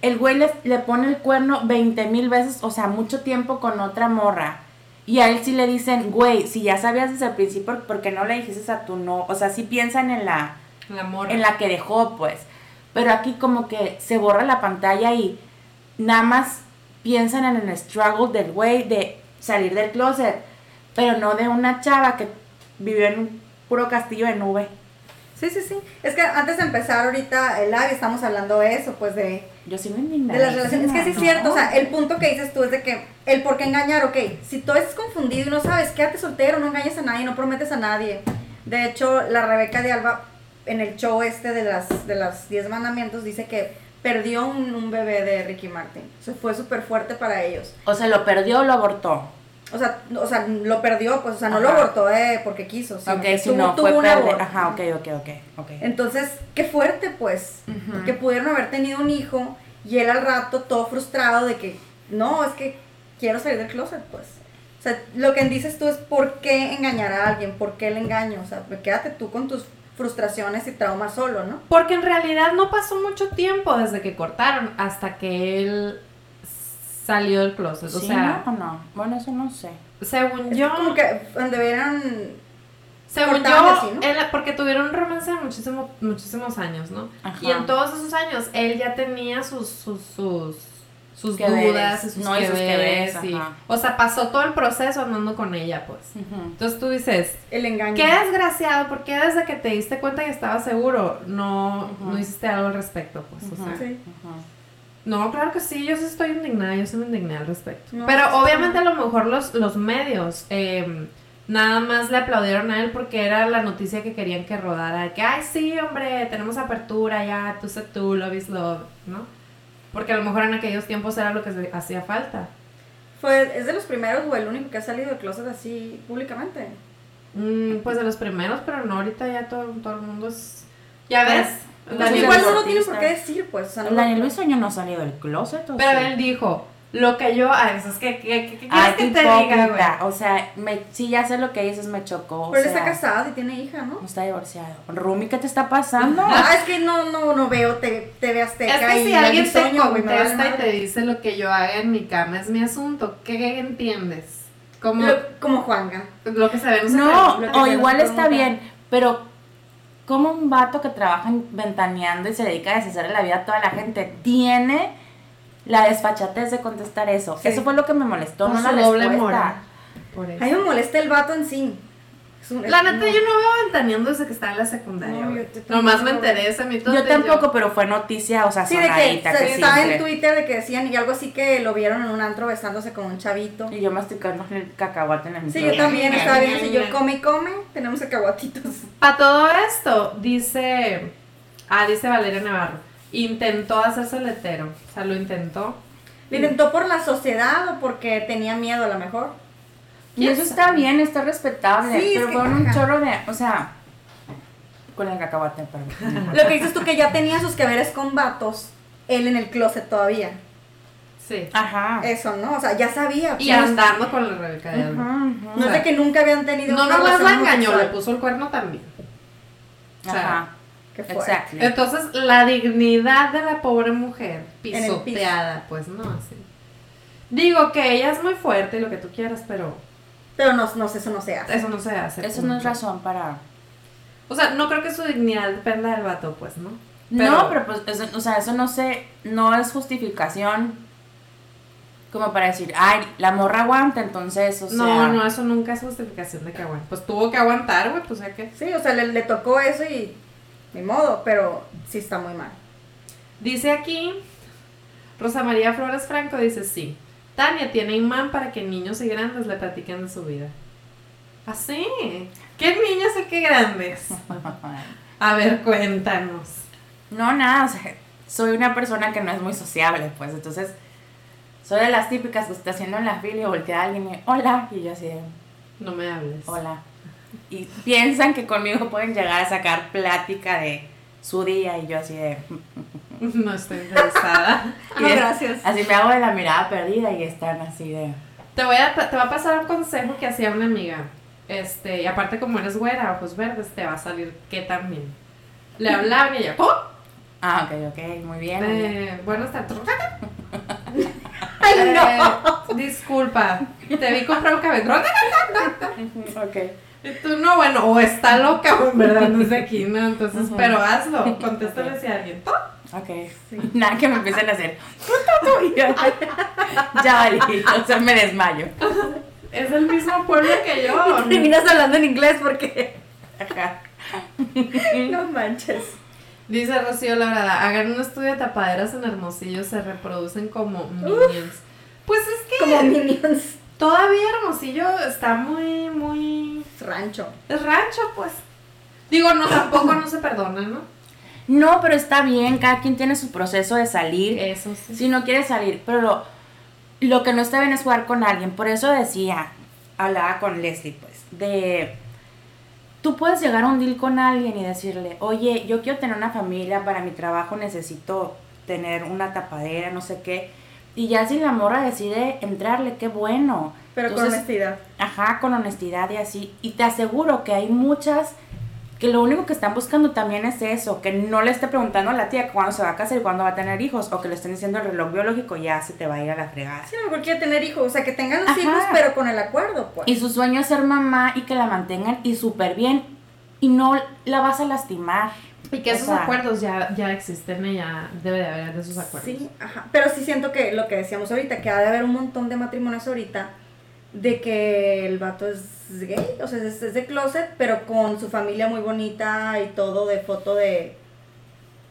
el güey le pone el cuerno 20 mil veces, o sea, mucho tiempo con otra morra, y a él sí le dicen, güey, si ya sabías desde el principio, ¿por qué no le dijiste a tu no? O sea, sí piensan en la, en la que dejó, pues. Pero aquí como que se borra la pantalla y nada más piensan en el struggle del güey de salir del closet, pero no de una chava que vivió en un puro castillo de nube. Sí, sí, sí. Es que antes de empezar ahorita el live estamos hablando de eso, pues de, Yo sí me indigné. de las relaciones. Es que sí es cierto, o sea, el punto que dices tú es de que el por qué engañar, ok, si tú estás confundido y no sabes, quédate soltero, no engañes a nadie, no prometes a nadie. De hecho, la Rebeca de Alba en el show este de las de las 10 mandamientos dice que perdió un, un bebé de Ricky Martin. Eso fue súper fuerte para ellos. O sea, lo perdió o lo abortó. O sea, o sea, lo perdió, pues, o sea, no lo abortó eh, porque quiso, sino ok, que si tuvo- no, tuvo fue un aborto. Ajá, ok, ok, ok, ok. Entonces, qué fuerte, pues, que pudieron haber tenido un hijo y él al rato todo frustrado de que, no, es que quiero salir del closet, pues. O sea, lo que dices tú es por qué engañar a alguien, por qué el engaño, o sea, quédate tú con tus frustraciones y traumas solo, ¿no? Porque en realidad no pasó mucho tiempo desde que cortaron hasta que él salió del closet. O ¿Sí, sea, no o no? Bueno, eso no sé. según Es que yo, como que donde vieran, según yo, así, ¿no? él- porque tuvieron un romance de muchísimo, muchísimos años, ¿no? Ajá. Y en todos esos años él ya tenía sus, sus, sus, sus dudas y sus No, y sus. O sea, pasó todo el proceso andando con ella, pues. Entonces tú dices, el engaño. Qué desgraciado, porque desde que te diste cuenta que estaba seguro, no, no hiciste algo al respecto, pues, o sea. Sí. No, claro que sí, yo sí estoy indignada, yo sí me indigné al respecto. No, Pero obviamente a lo mejor los, los medios eh, nada más le aplaudieron a él porque era la noticia que querían que rodara, de que, ay, sí, hombre, tenemos apertura ya, tú sé tú, love is love, ¿no? Porque a lo mejor en aquellos tiempos era lo que se hacía falta. Fue, es de los primeros o el único que ha salido del closet así públicamente. Mm, pues de los primeros, pero no, ahorita ya todo, todo el mundo es... ¿Ya ves? Pues Daniel igual Luis no lo tienen por qué decir, pues. O sea, no Daniel Luisoño no ha salido del closet, ¿o Pero sí? él dijo, lo que yo... Ay, eso es que, que, que, que Ay, te diga, güey. O sea, me, sí, ya sé lo que dices, me chocó. o Pero él sea, está casado y tiene hija, ¿no? Está divorciado. Rumi, ¿qué te está pasando? [laughs] Ah, es que no, no, no veo te- TV Azteca Es que y si alguien te contesta y te dice lo que yo haga en mi cama es mi asunto, ¿qué entiendes? Como Lo- como Juanga. lo que sabemos No, o te igual está bien, pero como un vato que trabaja en- ventaneando y se dedica a deshacerle la vida a toda la gente tiene la desfachatez de contestar eso. Sí. Eso fue lo que me molestó, no la doble respuesta. moral. Por eso. A mí me molesta el vato en sí. Un- La neta, no. yo no veo ventaneando desde que estaba en la secundaria. No, Nomás me ese mito. Yo tampoco, pero fue noticia, o sea, Sí, de que que estaba en Twitter de que decían y algo así que lo vieron en un antro besándose con un chavito. Y yo masticando el cacahuate en el Sí, yo también estaba viendo si yo come y come, tenemos cacahuatitos. [laughs] Para todo esto, dice. Ah, dice Valeria Navarro. Intentó hacerse el hetero. O sea, lo intentó. ¿Lo intentó por la sociedad o porque tenía miedo a lo mejor? Y eso está bien, está respetable. Sí, es pero que- fueron un ajá. chorro de. O sea. Con el cacahuate, perdón. [laughs] Lo que dices tú que ya tenía sus que veres con vatos, él en el closet todavía. Sí. Ajá. Eso, ¿no? O sea, ya sabía. Y pues. andando con la Rebeca de. Ujú, ujú. No es de que nunca habían tenido No, una nomás la engañó, le puso el cuerno también. O sea, Ajá. Qué fuerte. Exacto. Entonces, la dignidad de la pobre mujer pisoteada, pues no, así. Digo que ella es muy fuerte y lo que tú quieras, pero Pero no, no sé, eso no se hace. eso no se hace. Eso no es razón para. O sea, no creo que su dignidad dependa del vato, pues, ¿no? no, pero pues, eso- o sea, eso no sé, no es justificación como para decir, ay, la morra aguanta, entonces, o sea. no, no, eso nunca es justificación de que aguante. Pues tuvo que aguantar, güey, pues ya que. Sí, o sea, le, le tocó eso y ni modo, pero sí está muy mal. Dice aquí, Rosa María Flores Franco dice sí. Tania tiene imán para que niños y grandes le platiquen de su vida. ¿Ah, sí? ¿Qué niños y qué grandes? [laughs] A ver, cuéntanos. No, nada, o sea, soy una persona que no es muy sociable, pues, entonces, soy de las típicas que está haciendo en la fila y voltea a alguien y, hola, y yo así de, No me hables. hola. Y piensan que conmigo pueden llegar a sacar plática de su día y yo así de... [laughs] No estoy interesada. y [laughs] Ah, es- gracias. Así me hago de la mirada perdida y están así de... Te voy a, te va a pasar un consejo que hacía una amiga. Este, y aparte como eres güera, ojos verdes, te va a salir que también. Le hablaban y ella, ¡pum! Ah, ok, ok, muy bien. Eh, buenas [laughs] tardes. ¡Ay, Eh, no! disculpa, te vi comprar un cabello. Ok. Y tú no, bueno, o está loca o en verdad no es de aquí, ¿no? Entonces, pero hazlo, contéstale si a alguien. ¡pum! Ok. [laughs] Nada que me empiecen a hacer. [laughs] Ya valí, o sea, me desmayo. Es el mismo pueblo que yo. Terminas hablando en inglés porque. Ajá. [laughs] No manches. Dice Rocío Labrada, hagan un estudio de tapaderas en Hermosillo, se reproducen como minions. Pues es que Como Minions. todavía Hermosillo está muy, muy... Rancho. Es rancho, pues. Digo, no, tampoco no se perdona, ¿no? No, pero está bien, cada quien tiene su proceso de salir. Eso sí. Si no quiere salir, pero lo, lo que no está bien es jugar con alguien. Por eso decía, hablaba con Leslie, pues, de... Tú puedes llegar a un deal con alguien y decirle, oye, yo quiero tener una familia, para mi trabajo necesito tener una tapadera, no sé qué. Y ya si la morra decide entrarle, qué bueno. Pero con honestidad. Ajá, con honestidad y así. Y te aseguro que hay muchas que lo único que están buscando también es eso, que no le esté preguntando a la tía cuándo se va a casar y cuándo va a tener hijos, o que le estén diciendo el reloj biológico, ya se te va a ir a la fregada. Sí, a lo mejor quiere tener hijos. O sea, que tengan los Ajá. hijos, pero con el acuerdo, pues. Y su sueño es ser mamá y que la mantengan y súper bien. Y no la vas a lastimar. Y que O esos sea, acuerdos ya, ya existen y ya debe de haber de esos acuerdos. Sí, ajá. Pero sí siento que lo que decíamos ahorita, que ha de haber un montón de matrimonios ahorita de que el vato es gay, o sea, es, es de closet, pero con su familia muy bonita y todo de foto de,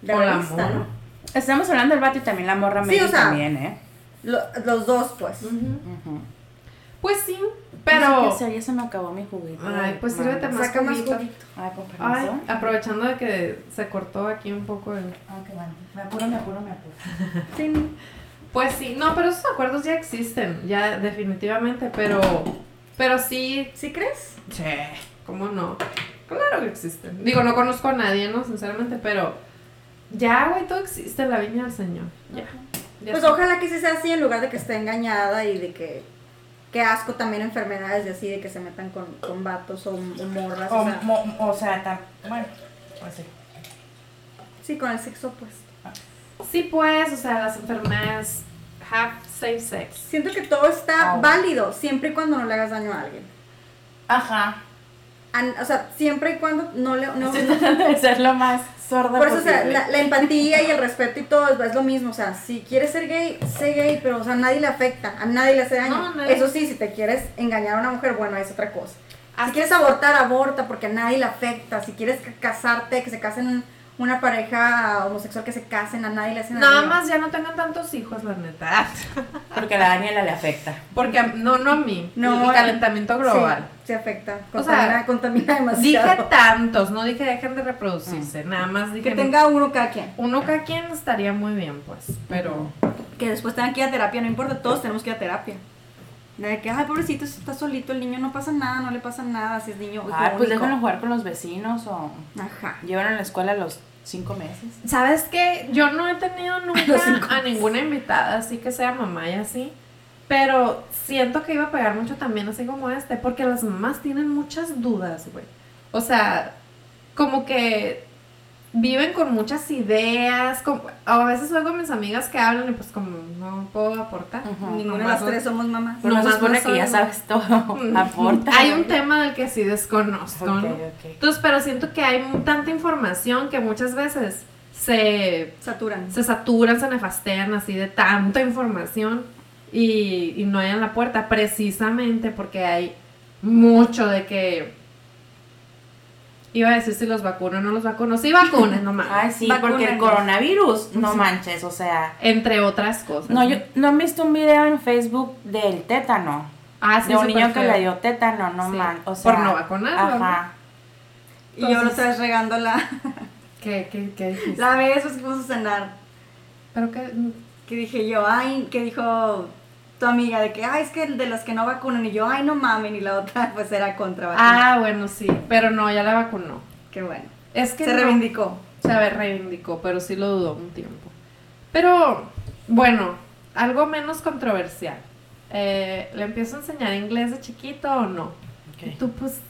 de la revista. ¿no? Estamos hablando del vato y también la morra Sí, medio o sea, también, ¿eh? Lo- los dos, pues. Pues sí, No sé pero... ya se me acabó mi juguito. Ay, pues sírvete más Saca más juguito. juguito. Ay, con Ay, aprovechando de que se cortó aquí un poco el... Ah, qué bueno. Me apuro, me apuro, me apuro. Sí, ¿no? Pues sí, no, pero esos acuerdos ya existen, ya definitivamente, pero... Pero sí... ¿Sí crees? Sí, ¿cómo no? Claro que existen. Digo, no conozco a nadie, ¿no? Sinceramente, pero... Ya, güey, todo existe en la viña del Señor. Ya. Ya Pues ojalá que sí sea así en lugar de que esté engañada y de que qué asco también enfermedades de así de que se metan con, con vatos o, o morras. O, O, sea, mo- o sea, tan, bueno, pues sí. sí, con el sexo opuesto. Sí, pues, o sea, las enfermedades have safe sex. Siento que todo está válido siempre y cuando no le hagas daño a alguien. Ajá. an- o sea, siempre y cuando no le... No, Estoy tratando de ser lo más sorda por eso, o sea, posible. la, la empatía y el respeto y todo es, es lo mismo. O sea, si quieres ser gay, sé gay, pero, o sea, a nadie le afecta, a nadie le hace daño. No, nadie. Eso sí, si te quieres engañar a una mujer, bueno, es otra cosa. Si quieres abortar, aborta, porque a nadie le afecta. Si quieres ca- casarte, que se casen una pareja homosexual, que se casen, a nadie le hace Nada daño. más ya no tengan tantos hijos, la neta. [laughs] Porque a la Daniela le afecta. Porque a- no, no a mí. No, el calentamiento global. Sí, se afecta. O sea, Contamina, contamina Dije demasiado. tantos, no dije dejen de reproducirse. Nada más dije. que tenga uno cada quien. Uno cada quien estaría muy bien, pues. Pero. Que después tengan que ir a terapia, no importa, todos tenemos que ir a terapia. De que, ay, pobrecito, está solito el niño, no pasa nada, no le pasa nada si es niño. Ay, pues déjenlo jugar con los vecinos o Ajá. llevan a la escuela a los cinco meses. ¿Sabes qué? Yo no he tenido [laughs] nunca a ninguna invitada, así que sea mamá y así. Pero siento que iba a pegar mucho también, así como este, porque las mamás tienen muchas dudas, güey. O sea, como que viven con muchas ideas. como- a veces oigo a mis amigas que hablan y pues como no puedo aportar. Ninguna de las tres somos mamás. Pero no se supone no que ya sabes todo. Aporta. Hay un tema del que sí desconozco, Ok, ¿no? ok. Entonces, pero siento que hay tanta información que muchas veces se Saturan. se saturan, se nefastean así de tanta información y, y no hay en la puerta, precisamente porque hay mucho de que iba a decir si los vacuno o no los vacuno, sí vacunen nomás, Ay, sí, porque el coronavirus, no manches, o sea. entre otras cosas. No, yo no han visto un video en Facebook del tétano. ah, sí, de un niño que le dio tétano, no Sí, man. O sea, por no vacunarlo, Ajá. Y yo lo estás regando la, [laughs] ¿Qué, qué, qué dijiste? la vez pues, que fuimos a cenar. Pero que Que dije yo, ay, que dijo tu amiga de que, ay, es que el de los que no vacunan. Y yo, ay, no mamen. Y la otra, [laughs] pues era contra vacunar. Ah, bueno, sí, pero no, ya la vacunó. Qué bueno. Es que Se no. reivindicó. Se reivindicó, pero sí lo dudó un tiempo. Pero, bueno, algo menos controversial. Eh, ¿Le empiezo a enseñar inglés de chiquito o no? Y tú, pues,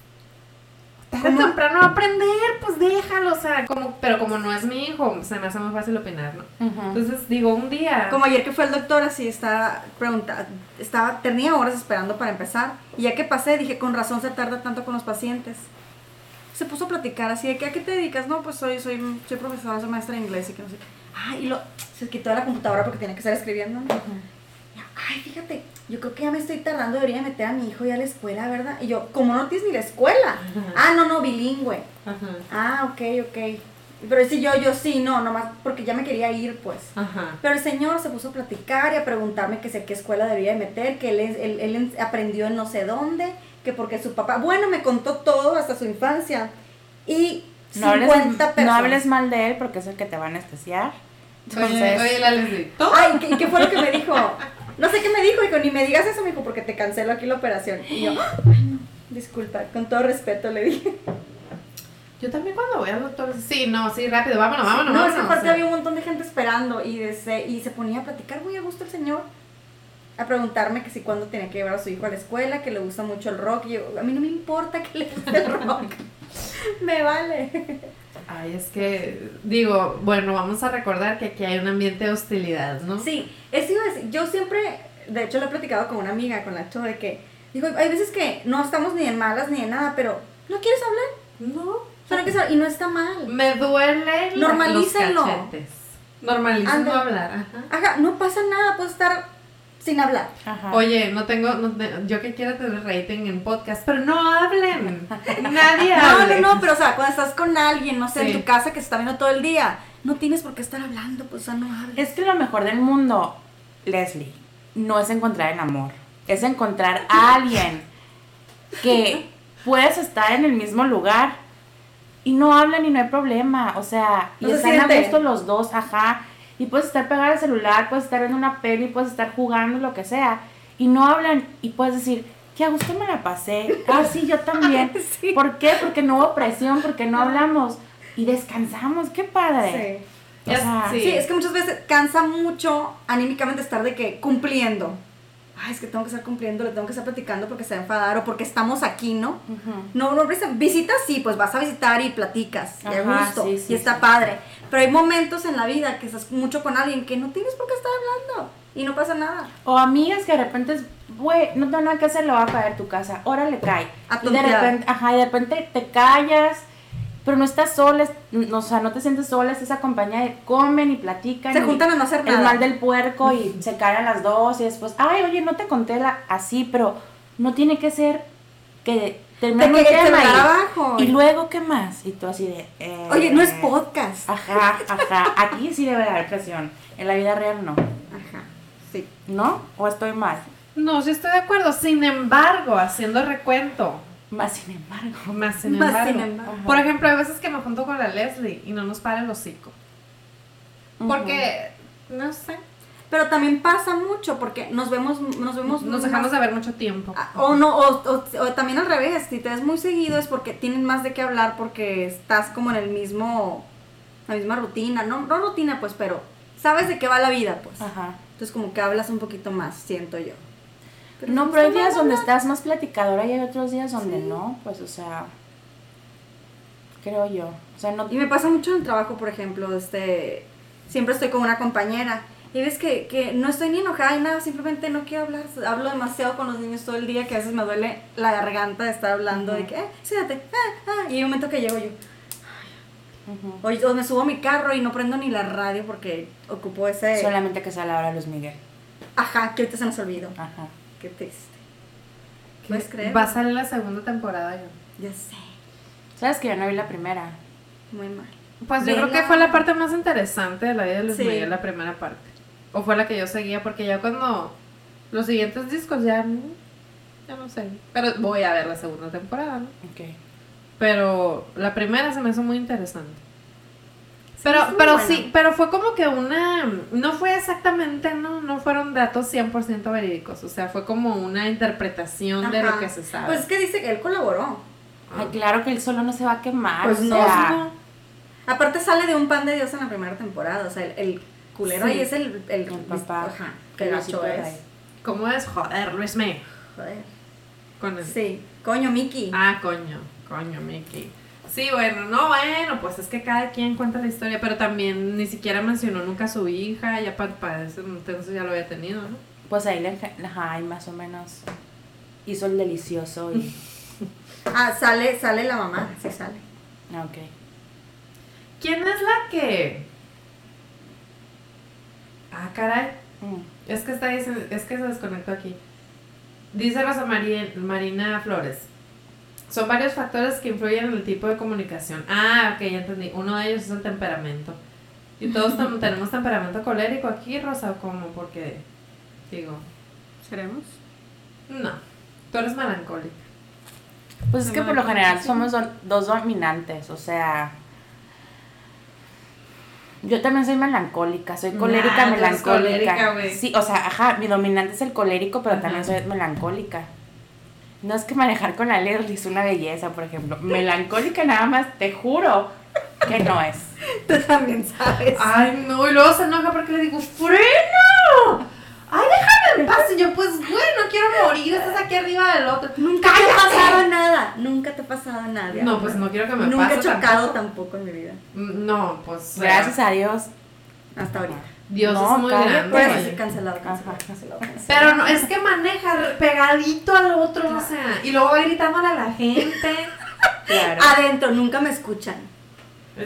tarde temprano va a aprender, pues déjalo, o sea, como, pero como no es mi hijo, se me hace muy fácil opinar, ¿no? Entonces, digo, un día... Como ayer que fue el doctor, así estaba preguntando, estaba, tenía horas esperando para empezar. Y ya que pasé, dije, con razón se tarda tanto con los pacientes. Se puso a platicar así de que, ¿a qué te dedicas? No, pues soy, soy, soy profesora, soy maestra de inglés y que no sé qué. Ay, y lo, se quitó de la computadora porque tenía que estar escribiendo. ¿no? Ay, fíjate, yo creo que ya me estoy tardando, debería meter a mi hijo ya a la escuela, ¿verdad? Y yo, como no tienes ni la escuela. Ah, no, no, bilingüe. Ajá, Ah, ok, ok. Pero sí, yo, yo sí, no, nomás porque ya me quería ir, pues. ajá. Pero el señor se puso a platicar y a preguntarme que sé qué escuela debía de meter, que él, él, él en- aprendió en no sé dónde, que porque su papá, bueno, me contó todo hasta su infancia. Y No hables, 50 personas. no hables mal de él porque es el que te va a anestesiar. Entonces, Oye, oye, la Leslie. Ay, ¿qué, qué fue lo que me dijo? No sé qué me dijo, dijo, ni me digas eso, me dijo, porque te cancelo aquí la operación. Y yo, ay, no, disculpa, con todo respeto le dije. Yo también cuando voy al doctor, sí, no, sí, rápido, vámonos, vámonos, no, vámonos. aparte sí. había un montón de gente esperando y, desde, y se ponía a platicar muy a gusto el señor. A preguntarme que si cuándo tenía que llevar a su hijo a la escuela, que le gusta mucho el rock. Y yo, a mí no me importa que le guste el rock. [laughs] me vale. Ay, es que, digo, bueno, vamos a recordar que aquí hay un ambiente de hostilidad, ¿no? Sí, decir. Yo siempre, de hecho lo he platicado con una amiga, con la Cho, de que, digo, hay veces que no estamos ni en malas ni en nada, pero ¿no quieres hablar? No. Solo que y no está mal. Me duele Normalícenlo. los cachetes. Normalícenlo Anda. hablar, ajá. Ajá, no pasa nada, puedes estar sin hablar. ajá. Oye, no tengo, no te- yo que quiero tener rating en podcast, pero no hablen. Nadie [laughs] No, hable. no, no, pero o sea, cuando estás con alguien, no sé, Sí. en tu casa que se está viendo todo el día, no tienes por qué estar hablando, pues o sea, no hables. Es que lo mejor del mundo, Leslie, no es encontrar el amor, es encontrar a alguien que puedes estar en el mismo lugar y no hablan y no hay problema, o sea, y No se están siente. a gusto los dos, ajá, y puedes estar pegado al celular, puedes estar viendo una peli, puedes estar jugando, lo que sea, y no hablan y puedes decir, que a gusto me la pasé, ah, sí, yo también, [laughs] Sí. ¿por qué? Porque no hubo presión, porque no hablamos y descansamos, qué padre. Sí. O Es- sea, sí. Sí, es que muchas veces cansa mucho anímicamente estar de que cumpliendo. Ay, es que tengo que estar cumpliendo, le tengo que estar platicando porque se va a enfadar o porque estamos aquí, ¿no? Ujú. No, no, presa- visitas sí, pues vas a visitar y platicas, y a Ajá, gusto, sí, sí, y está sí. padre. Pero hay momentos en la vida que estás mucho con alguien que no tienes por qué estar hablando y no pasa nada. O amigas que de repente güey, no tengo nada que hacer, lo va a caer tu casa, órale, cae. A Y de repente, ajá, y de repente te callas, pero no estás sola, es- no, o sea, no te sientes sola, estás acompañada, de- comen y platican. Se y juntan a no hacer El nada. mal del puerco y [laughs] se caen a las dos y después, ay, oye, no te conté la, así, pero no tiene que ser que el tema terminar y- abajo. Y luego, ¿qué más? Y tú así de... eh, Oye, no es podcast. Ajá, ajá. Aquí sí debe de haber presión. En la vida real no. Ajá. Sí. ¿No? ¿O estoy mal? No, sí estoy de acuerdo. Sin embargo, haciendo recuento, Más sin embargo. [laughs] más sin Más embargo. sin embargo. Por ejemplo, hay veces que me junto con la Leslie y no nos para el hocico. Porque, no sé, Pero también pasa mucho porque nos vemos, nos vemos nos más- dejamos de ver mucho tiempo. Ah, O no, o, o- o también al revés, si te ves muy seguido es porque tienen más de qué hablar porque estás como en el mismo, la misma rutina, no, no rutina pues, pero sabes de qué va la vida pues. Ajá. Entonces como que hablas un poquito más, siento yo. no, no pero hay días donde hablar. estás más platicadora y hay otros días donde no. Pues, o sea... Creo yo. O sea, no... Y me pasa mucho en el trabajo, por ejemplo, este, siempre estoy con una compañera y ves que, que no estoy ni enojada ni nada, simplemente no quiero hablar, hablo demasiado con los niños todo el día que a veces me duele la garganta de estar hablando de que, eh, siéntate, ah, ah, y hay un momento que llego yo, Ujú. o, o me subo a mi carro y no prendo ni la radio porque ocupo ese, Solamente que sea la hora Luis Miguel. ajá, que ahorita se nos olvidó, Ajá. qué triste. ¿Puedes creer? Va a salir la segunda temporada ya. Ya sé, ¿Sabes que yo no vi la primera? muy mal. Pues yo creo que fue la parte más interesante de la vida de Luis Sí. Miguel, la primera parte. O fue la que yo seguía, porque ya cuando los siguientes discos ya, mm, ya no sé. Pero voy a ver la segunda temporada, ¿no? Ok. Pero la primera se me hizo muy interesante. Pero, pero buena. sí, pero fue como que una, no fue exactamente, no, no fueron datos 100% verídicos, o sea, fue como una interpretación de lo que se sabe. Pues es que dice que él colaboró. Ay, claro que él solo no se va a quemar. Pues o no, sea, no. Aparte sale de un pan de Dios en la primera temporada, o sea, el, el culero Sí. ahí es el, el, El papá. Ajá, que gacho es. ¿Cómo es? Joder, Luis Miguel. Joder. Con el- Sí, coño, Mickey. Ah, coño, coño, Mickey. Sí, bueno, no, bueno, pues es que cada quien cuenta la historia, pero también ni siquiera mencionó nunca a su hija, ya para, para ese entonces ya lo había tenido, ¿no? Pues ahí le, ajá, y más o menos hizo el delicioso y... [laughs] Ah, sale, sale la mamá, sí sale. ah, ok. ¿Quién es la que...? Ah, caray, Mm. es que está diciendo, es que se desconectó aquí. Dice Rosa María- Marina Flores. Son varios factores que influyen en el tipo de comunicación. Ah, ok, ya entendí. Uno de ellos es el temperamento. Y todos [laughs] tam- tenemos temperamento colérico aquí, Rosa, ¿o cómo? Porque, digo, ¿Seremos? no, tú eres melancólica. Pues es que por lo general somos do- dos dominantes, o sea... Yo también soy melancólica, soy colérica, Nah, eres melancólica. colérica, güey. sí, o sea, ajá, mi dominante es el colérico, pero también soy melancólica. No es que manejar con la Leslie es una belleza, por ejemplo. Melancólica nada más, te juro que no es. [laughs] Tú también sabes. Ay, no, y luego se enoja porque le digo, ¡freno! ¡Ay, déjame Y yo, pues, güey, no quiero morir, estás aquí arriba del otro. Nunca te ha pasado nada. Nunca te ha pasado nada. No, pues no quiero que me Nunca pase he chocado tampoco. tampoco en mi vida. Mm, No, pues. Gracias a Dios. Hasta ahorita. Dios No, es muy cállate. grande. Sí, cancelado, cancelado, cancelado. Pero no, es que maneja pegadito al otro, o sea, y luego va gritándole a la gente. Claro. Adentro, nunca me escuchan.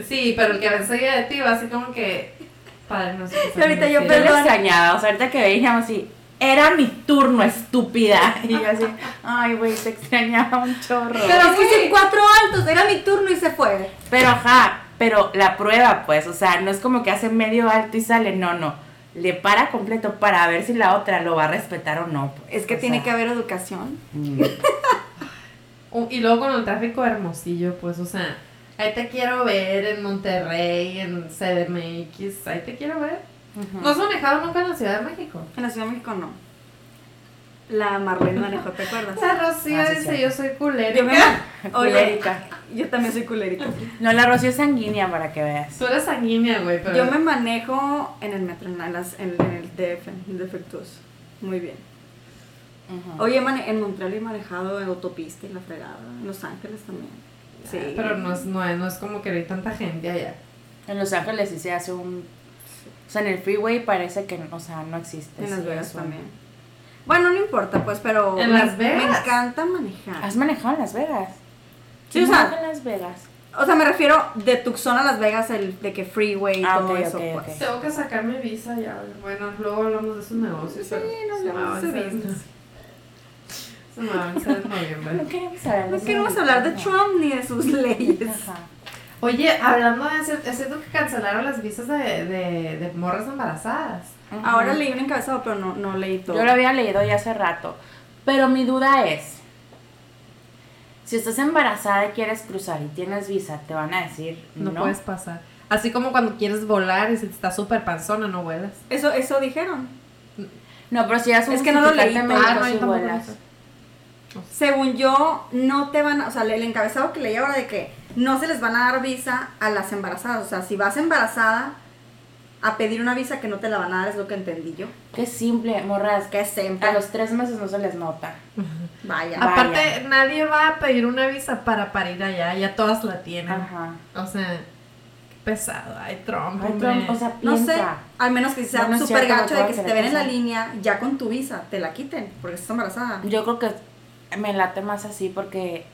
Sí, pero el que ven seguida de ti va así como que. Padre, no sé qué ahorita yo Perdón. extrañaba, o sea, ahorita que veíamos así, era mi turno, estúpida. [laughs] Y yo así, ay, güey, te extrañaba un chorro. Pero güey. cuatro altos, era mi turno y se fue. Pero ajá, pero la prueba, pues, o sea, no es como que hace medio alto y sale, no, no. Le para completo para ver si la otra lo va a respetar o no. pues, Es que o tiene sea, que haber educación. mm. [laughs] Y luego con el tráfico hermosillo, pues, o sea, ahí te quiero ver en Monterrey, en CDMX, ahí te quiero ver. ¿No has manejado nunca en la Ciudad de México? En la Ciudad de México no. La Marlene manejó, ¿te acuerdas? La Rocío Ah, sí, dice, sí. yo soy culera. Yo me [laughs] Oye, Colérica. yo también soy culérica. No, la Rocío es sanguínea para que veas. Tú eres sanguínea, güey, pero... Yo me manejo en el metro, en, las- en- en el DF, en defectuoso. Muy bien. Ujú. Oye, mane- en Montreal he manejado en autopista y la fregada. En Los Ángeles también. Sí. Ah, Pero no es, no, es, no es como que hay tanta gente allá. En Los Ángeles sí se hace un... O sea, en el freeway parece que, o sea, no existe. En Las Vegas también. Bueno, no importa, pues, pero ¿En me, Las Vegas? me encanta manejar. ¿Has manejado en Las Vegas? Sí, ¿Quién o sea- en Las Vegas? O sea, me refiero de Tucson a Las Vegas, el de que freeway y Ah, todo ok, eso, ok, pues. ok. Tengo que sacar mi visa ya. Bueno, luego hablamos de esos negocios. Sí, pero no se me va a hablamos de business. Se me va a vencer en noviembre. [laughs] No queremos hablar de No queremos hablar de. Trump ni de sus leyes. Ajá. Oye, hablando de eso, es cierto que cancelaron las visas de, de, de morras embarazadas. Ajá. Ahora leí un encabezado, pero no, no leí todo. Yo lo había leído ya hace rato. Pero mi duda es, si estás embarazada y quieres cruzar y tienes visa, te van a decir No, no. puedes pasar. Así como cuando quieres volar y si estás súper panzona, no vuelas. Eso, eso dijeron. No, pero si ya Es que no lo leí Ah, no, vuelas. Según yo, no te van a, o sea, el encabezado que leí ahora de que no se les van a dar visa a las embarazadas. O sea, si vas embarazada a pedir una visa que no te la van a dar, es lo que entendí yo. Qué simple, morras. Que siempre. A los tres meses no se les nota. Vaya. Aparte, Vaya. nadie va a pedir una visa para parir allá, ya todas la tienen. Ajá. O sea, qué pesado. Ay, Trump, Ay. Trump, o sea, No piensa. sé, al menos que sea No, no es súper gacho de que si te ven en la línea, ya con tu visa, te la quiten, porque estás embarazada. Yo creo que me late más así porque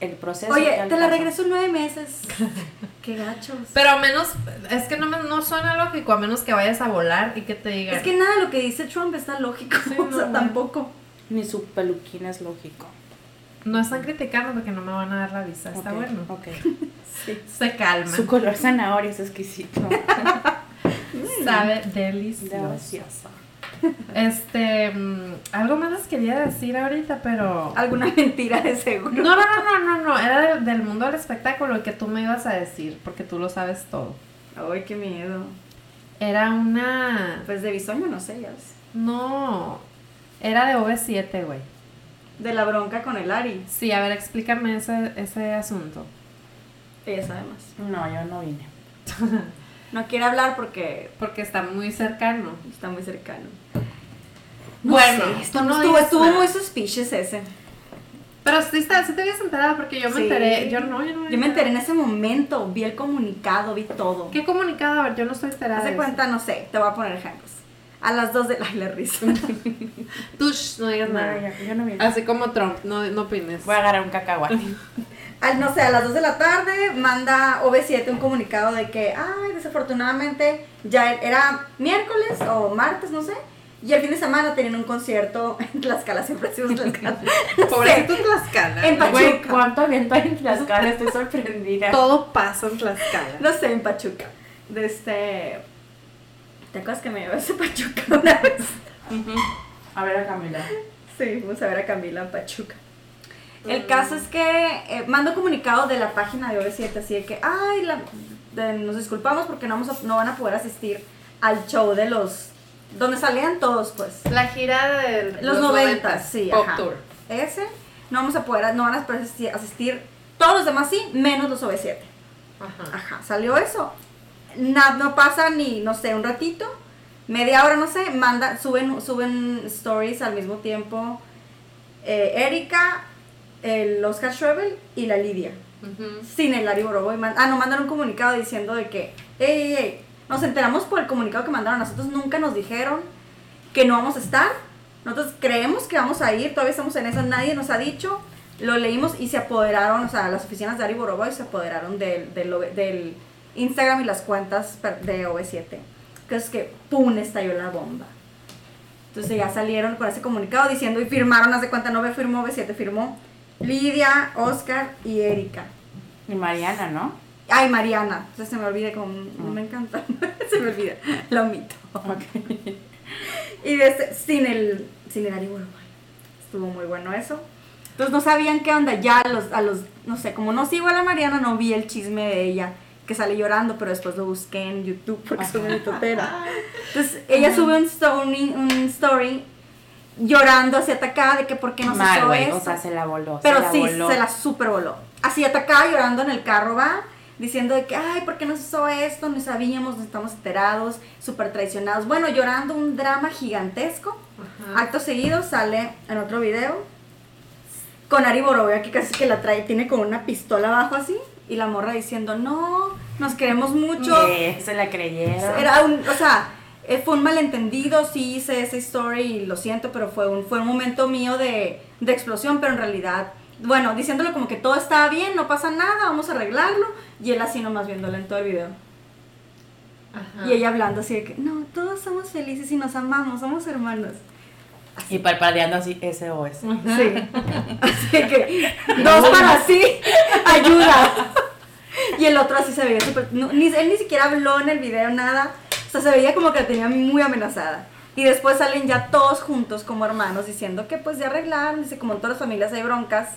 el proceso... Oye, te la regreso en nueve meses. [laughs] Qué gachos. Pero a menos, es que no, me- no suena lógico, a menos que vayas a volar y que te digan. Es que nada de lo que dice Trump está lógico, Sí, [laughs] o sea, no. tampoco. Ni su peluquín es lógico. No están criticando porque no me van a dar la visa. Está bueno. Ok. [laughs] Se calma. Su color zanahoria es exquisito. Sabe delicioso. Delicioso. [laughs] Este, mm, algo más les quería decir ahorita, pero... Alguna [laughs] mentira de seguro. No, no, no, no, no, no, era del, del mundo del espectáculo el que tú me ibas a decir, porque tú lo sabes todo. Ay, qué miedo. Era una... Pues de bisoño no sé, ya ves. No, era de OV7, güey. De la bronca con el Ari. Sí, a ver, explícame ese, ese asunto. Ella sabe más. No, yo no vine. [laughs] No quiere hablar porque Porque está muy cercano. está muy cercano. Bueno, sé, tú estuvo, no estuvo, estuvo nada. muy suspicious ese. Pero sí, está, sí te habías enterado porque yo me Sí. enteré. Yo no, yo no. Yo me enteré en ese momento, vi el comunicado, vi todo. ¿Qué comunicado? A ver, yo no estoy enterada. Haz de de cuenta, no sé, te voy a poner ejemplos. A las 2 de la, la risa. [laughs] Tú, no digas No, nada. yo, yo no. Así como Trump, no, no opines. Voy a agarrar un cacahuate. [laughs] Al, no sé, a las 2 de la tarde manda OV7 un comunicado de que, ay, desafortunadamente ya era miércoles o martes, no sé. Y el fin de semana tenían un concierto en Tlaxcala, siempre decimos Tlaxcala. [laughs] Pobrecito Tlaxcala. En Pachuca. Güey, ¿cuánto viento hay en Tlaxcala? Estoy sorprendida. Todo pasa en Tlaxcala. no sé, en Pachuca. De este... ¿Te acuerdas que me llevaste a Pachuca una vez? A ver a Camila. Sí, vamos a ver a Camila en Pachuca. El caso es que eh, mando comunicado de la página de OV7 así de que, ay, la- de- nos disculpamos porque no, vamos a- no van a poder asistir al show de los... Donde salían todos, pues. La gira de Los 90, sí, Pop ajá. Tour. Ese, no vamos a poder, no van a poder asistir, asistir todos los demás sí, menos los OV7. Ajá. Ajá, salió eso. Na- no pasa ni, no sé, un ratito, media hora, no sé, manda, suben, suben stories al mismo tiempo. eh, Erika, el Oscar Schrebel y la Lidia. Ujú. Sin el Ari Boroboy. Man- ah, no, mandaron un comunicado diciendo de que, ey, ey, ey, nos enteramos por el comunicado que mandaron. Nosotros nunca nos dijeron que no vamos a estar. Nosotros creemos que vamos a ir, todavía estamos en eso, nadie nos ha dicho. Lo leímos y se apoderaron, o sea, las oficinas de Ari Boroboy se apoderaron del, del, Instagram y las cuentas de OV7. Entonces que, ¡pum!, estalló la bomba. Entonces ya salieron con ese comunicado diciendo y firmaron, haz de cuenta, no me firmó OV7, firmó Lidia, Oscar y Erika. Y Mariana, ¿no? Ay, Mariana. Entonces se me olvida como no me encanta. [laughs] se me olvida. Lo omito. Y desde, sin el sin el Ari. Estuvo muy bueno eso. Entonces no sabían qué onda. Ya a los, a los, no sé, como no sigo a la Mariana, no vi el chisme de ella que sale llorando, pero después lo busqué en YouTube porque soy una totera. Entonces ella sube un story, un story llorando así atacada de que por qué no se hizo eso. O sea, se la voló. Pero se la sí, voló. se la super voló. Así atacaba llorando en el carro, va, diciendo de que, ay, ¿por qué nos hizo esto? No sabíamos, no estamos enterados, súper traicionados. Bueno, llorando un drama gigantesco. Ajá. Acto seguido sale en otro video con Ari Boroboy, que casi que la trae, tiene como una pistola abajo así, y la morra diciendo, no, nos queremos mucho. Yeah, se la creyeron. Era un, o sea, eh, fue un malentendido, sí hice esa story y lo siento, pero fue un, fue un momento mío de, de explosión, pero en realidad, bueno, diciéndole como que todo estaba bien, no pasa nada, vamos a arreglarlo, y él así nomás viéndolo en todo el video. Ajá. Y ella hablando así de que, no, todos somos felices y nos amamos, somos hermanos. Y parpadeando así, SOS. Sí. [laughs] Así que, dos para sí, ayuda. Y el otro así se veía súper. no, ni, él ni siquiera habló en el video, nada. O sea, se veía como que la tenía muy amenazada. Y después salen ya todos juntos como hermanos diciendo que pues ya arreglaron. Dice, como en todas las familias hay broncas.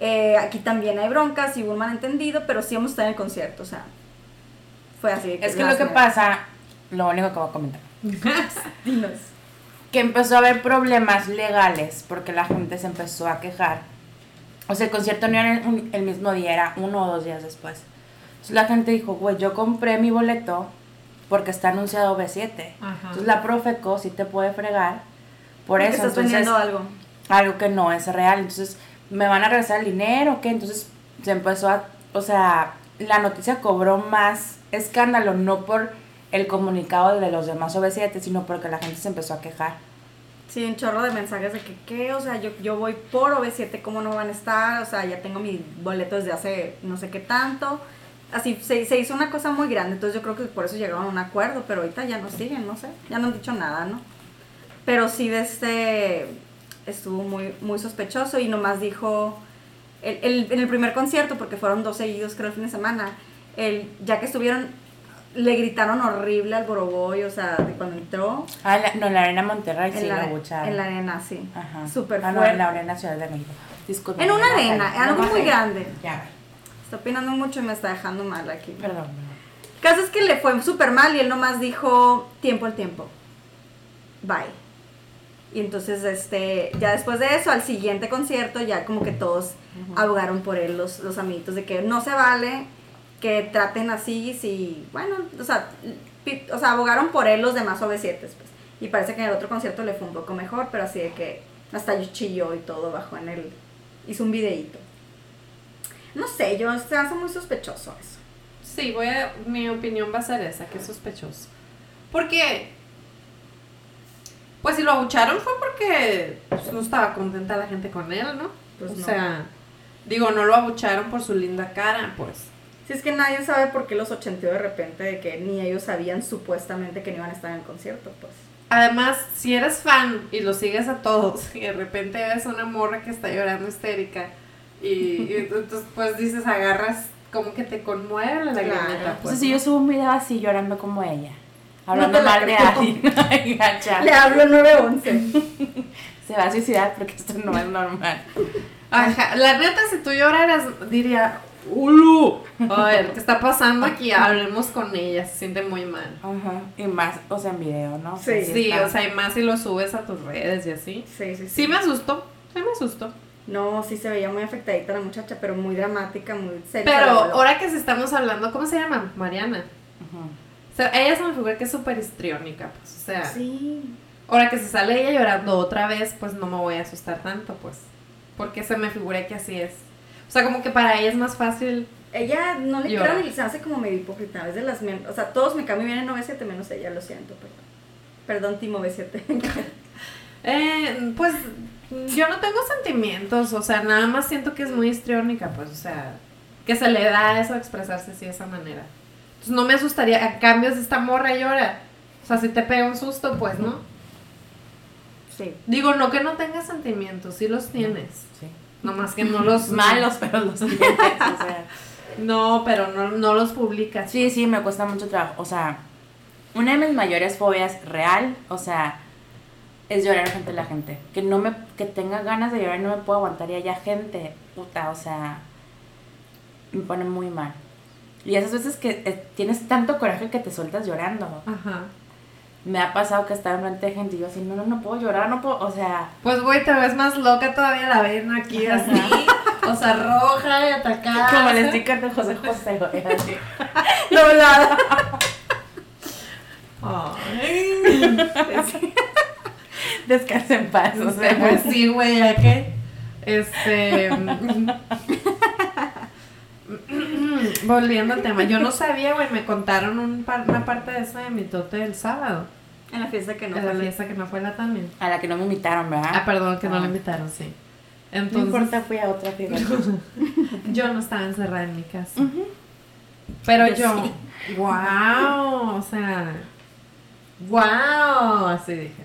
Eh, aquí también hay broncas y hubo un malentendido, pero sí vamos a estar en el concierto. O sea, fue así. de Es que lo que pasa, lo único que voy a comentar, [laughs] Dinos. que empezó a haber problemas legales porque la gente se empezó a quejar. O sea, el concierto no era el, el mismo día, era uno o dos días después. Entonces la gente dijo, güey, yo compré mi boleto porque está anunciado B7. Ajá. Entonces la Profeco sí te puede fregar por Porque eso. estás Entonces, vendiendo algo. algo que no es real. Entonces, ¿me van a regresar el dinero qué? Entonces se empezó a, o sea, la noticia cobró más escándalo, no por el comunicado de los demás OV7, sino porque la gente se empezó a quejar. Sí, un chorro de mensajes de que, ¿qué? O sea, yo, yo voy por OV7, ¿cómo no van a estar? O sea, ya tengo mi boleto desde hace no sé qué tanto. Así, se, se hizo una cosa muy grande, entonces yo creo que por eso llegaron a un acuerdo, pero ahorita ya no siguen, no sé, ya no han dicho nada, ¿no? Pero sí, de este, estuvo muy, muy sospechoso y nomás dijo, el, el- en el primer concierto, porque fueron dos seguidos creo el fin de semana, el, ya que estuvieron, le gritaron horrible al Boroboy, o sea, de cuando entró. Ah, la- no, en la Arena Monterrey sí En la, lo abucharon. en la arena, sí. Ajá. Súper ah, no, fuerte. en la Arena Ciudad de México. Disculpe. En una no, arena, no, algo no, muy no, grande. Ya, Está opinando mucho y me está dejando mal aquí. perdón. El caso es que le fue súper mal y él nomás dijo tiempo al tiempo. Bye. Y entonces, este, ya después de eso, al siguiente concierto, ya como que todos abogaron por él, los, los amiguitos, de que no se vale que traten así, si, bueno, o sea, o sea, abogaron por él los demás OV7, pues. Y parece que en el otro concierto le fue un poco mejor, pero así de que hasta chilló y todo bajó en el, hizo un videíto. No sé, yo se hace muy sospechoso eso. Sí, voy a, mi opinión va a ser esa, que es sospechoso. Porque, pues si lo abucharon fue porque pues, no estaba contenta la gente con él, ¿no? Pues o no. sea, digo, no lo abucharon por su linda cara, pues. Si es que nadie sabe por qué los ochenteó de repente de que ni ellos sabían supuestamente que no iban a estar en el concierto, pues. Además, si eres fan y lo sigues a todos y de repente ves una morra que está llorando histérica y, y entonces pues dices, agarras como que te conmueve la Claro. pues. Entonces, si yo subo un video así llorando como ella, hablando mal de alguien, Le hablo 911. [laughs] se va a suicidar porque esto no es normal. Ajá, la neta, si tú lloraras, diría, ¡Ulu! A ver, ¿qué está pasando aquí? Hablemos con ella, se siente muy mal. Ajá. Y más, o sea, en video, ¿no? Sí. Sí, o sea, y más si lo subes a tus redes y así. Sí, sí, sí. Sí me asustó, sí me asustó. No, sí se veía muy afectadita la muchacha, pero muy dramática, muy seria. Pero ahora que se estamos hablando, ¿cómo se llama? Mariana. Ujú. O sea, ella se me figura que es súper histriónica, pues, o sea, Sí. ahora que se sale ella llorando otra vez, pues no me voy a asustar tanto, pues, porque se me figura que así es. O sea, como que para ella es más fácil. Ella no le Llora. creo ni se hace como medio hipócrita. Las men- O sea, todos me cambian bien en 97 menos ella, lo siento, perdón. Perdón, Timo B7. [laughs] Eh, pues yo no tengo sentimientos, o sea, nada más siento que es muy histriónica, pues, o sea, que se le da eso de expresarse así de esa manera. Entonces no me asustaría, a cambio si esta morra llora, o sea, si te pega un susto, pues, ¿no? sí. Digo, no que no tengas sentimientos, sí los tienes, Sí. nomás que [laughs] no los... Malos, pero los tienes, [laughs] o sea. No, pero no, no los publicas. Sí, sí, me cuesta mucho trabajo. O sea, una de mis mayores fobias real, o sea, es llorar frente a la gente. Que no me, que tenga ganas de llorar y no me puedo aguantar y haya gente, puta, o sea, me pone muy mal. Y esas veces que eh, tienes tanto coraje que te sueltas llorando. Ajá. Me ha pasado que estaba enfrente de gente y yo así, no, no, no puedo llorar, no puedo, o sea, Pues, güey, te ves más loca todavía la ven aquí así, o sea, roja y atacada. como el sticker de José José, güey, así. [laughs] Doblada. Ay. [laughs] Descansa en paz, o sea, pues sí, güey, ya que. Este. [laughs] Volviendo al tema, yo no sabía, güey, me contaron un par- una parte de eso de mi tote del sábado. En la fiesta que no en fue la la- fiesta que no fue la también. A la que no me invitaron, ¿verdad? Ah, perdón, que no Ah. la invitaron, sí. No Entonces, importa, fui a otra fiesta. [laughs] yo no estaba encerrada en mi casa. Pero Yo yo, sí. wow, o sea, wow, así dije.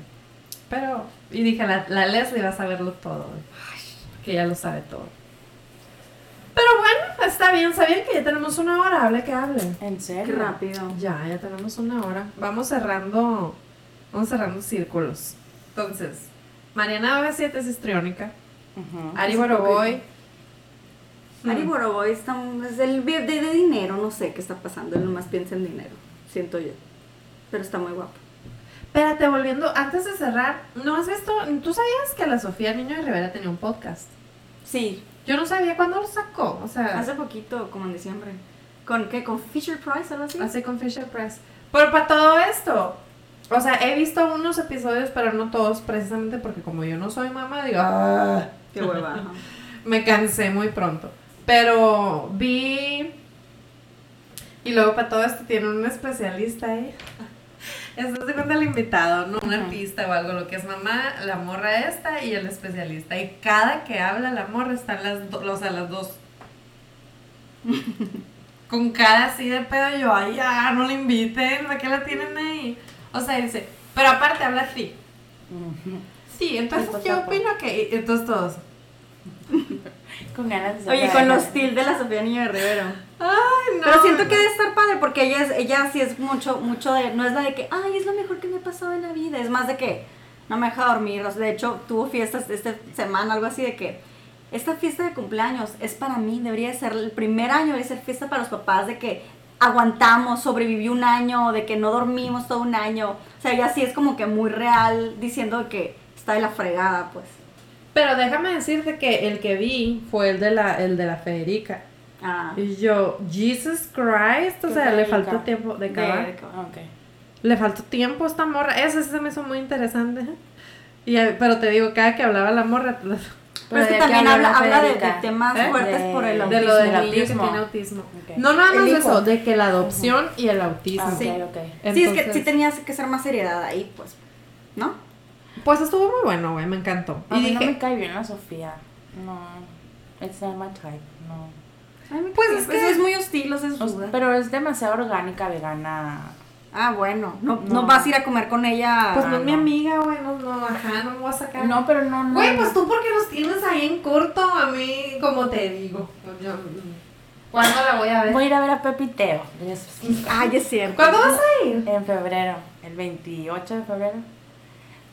Pero, y dije, la, la Leslie va a saberlo todo, que ya lo sabe todo. Pero bueno, está bien, ¿sabían que ya tenemos una hora? Hable que hable. ¿En Qué serio? rápido. Ya, ya tenemos una hora. Vamos cerrando, vamos cerrando círculos. Entonces, Mariana BB7 es histriónica. Ujú. Ari Es Boroboy. Ari Mm. Boroboy está, es el de, de dinero, no sé qué está pasando, él nomás piensa en dinero, siento yo. Pero está muy guapo. Espérate, volviendo, antes de cerrar, ¿no has visto? ¿Tú sabías que la Sofía Niño de Rivera tenía un podcast? Sí, Yo no sabía cuándo lo sacó, o sea, hace poquito, como en diciembre. ¿Con qué? ¿Con Fisher Price algo así? así con Fisher Press. Pero para todo esto, o sea, he visto unos episodios, pero no todos, precisamente porque como yo no soy mamá, digo, "Ah", [laughs] Qué hueva. [laughs] me cansé muy pronto. Pero vi. Y luego para todo esto tiene un especialista ahí. Eso se cuenta el invitado, no un artista o algo, lo que es mamá, la morra esta y el especialista. Y cada que habla la morra están las, do- o sea, las dos. [laughs] Con cara así de pedo, yo, ay, ya, no le inviten, ¿para qué la tienen ahí? O sea, dice, pero aparte habla así. Sí, entonces Esto yo opino que. Entonces todos. [laughs] Con ganas de Oye, con la- los til de la Sofía Niño de Rivero. Ay, no. Pero siento que debe estar padre porque ella es, ella sí es mucho, mucho de, no es la de que, ay, es lo mejor que me ha pasado en la vida, es más de que no me deja dormir, o sea, de hecho tuvo fiestas esta semana, algo así de que, esta fiesta de cumpleaños es para mí, debería de ser el primer año, debería ser fiesta para los papás, de que aguantamos, sobreviví un año, de que no dormimos todo un año, o sea, ella sí es como que muy real diciendo que está de la fregada, pues. Pero déjame decirte que el que vi fue el de la, el de la Federica. Ah, Y yo, Jesus Christ, o ¿Qué sea, le faltó tiempo de de- acabar. de- Ok. Le faltó tiempo a esta morra. Ese sí se me hizo muy interesante. Y, eh, pero te digo, cada que hablaba la morra, [laughs] Pero es ¿de que también habla habla, la habla de, de Federica? temas ¿Eh? fuertes De- por el de de autismo. lo del que autismo. tiene autismo. No nada más de eso, de que la adopción y el autismo. Ah, Sí. es que sí tenías que ser más seriedad ahí, pues, ¿no? Pues estuvo muy bueno, güey, me encantó. A Y mí no me cae bien la Sofía. No. It's not my type, no. Pues es que- es muy hostil, o sea, es O- ruda. pero es demasiado orgánica, vegana. Ah, bueno, no, no. No. vas a ir a comer con ella. pues no Ah, es mi amiga, güey, no, no, ajá, no me voy a sacar. No, pero no, no. Güey, pues tú porque los tienes ahí en corto, a mí, como te digo. Yo, ¿Cuándo la voy a ver? Voy a ir a ver a Pepiteo. Ay, es cierto. ¿Cuándo vas a ir? En febrero, el 28 de febrero.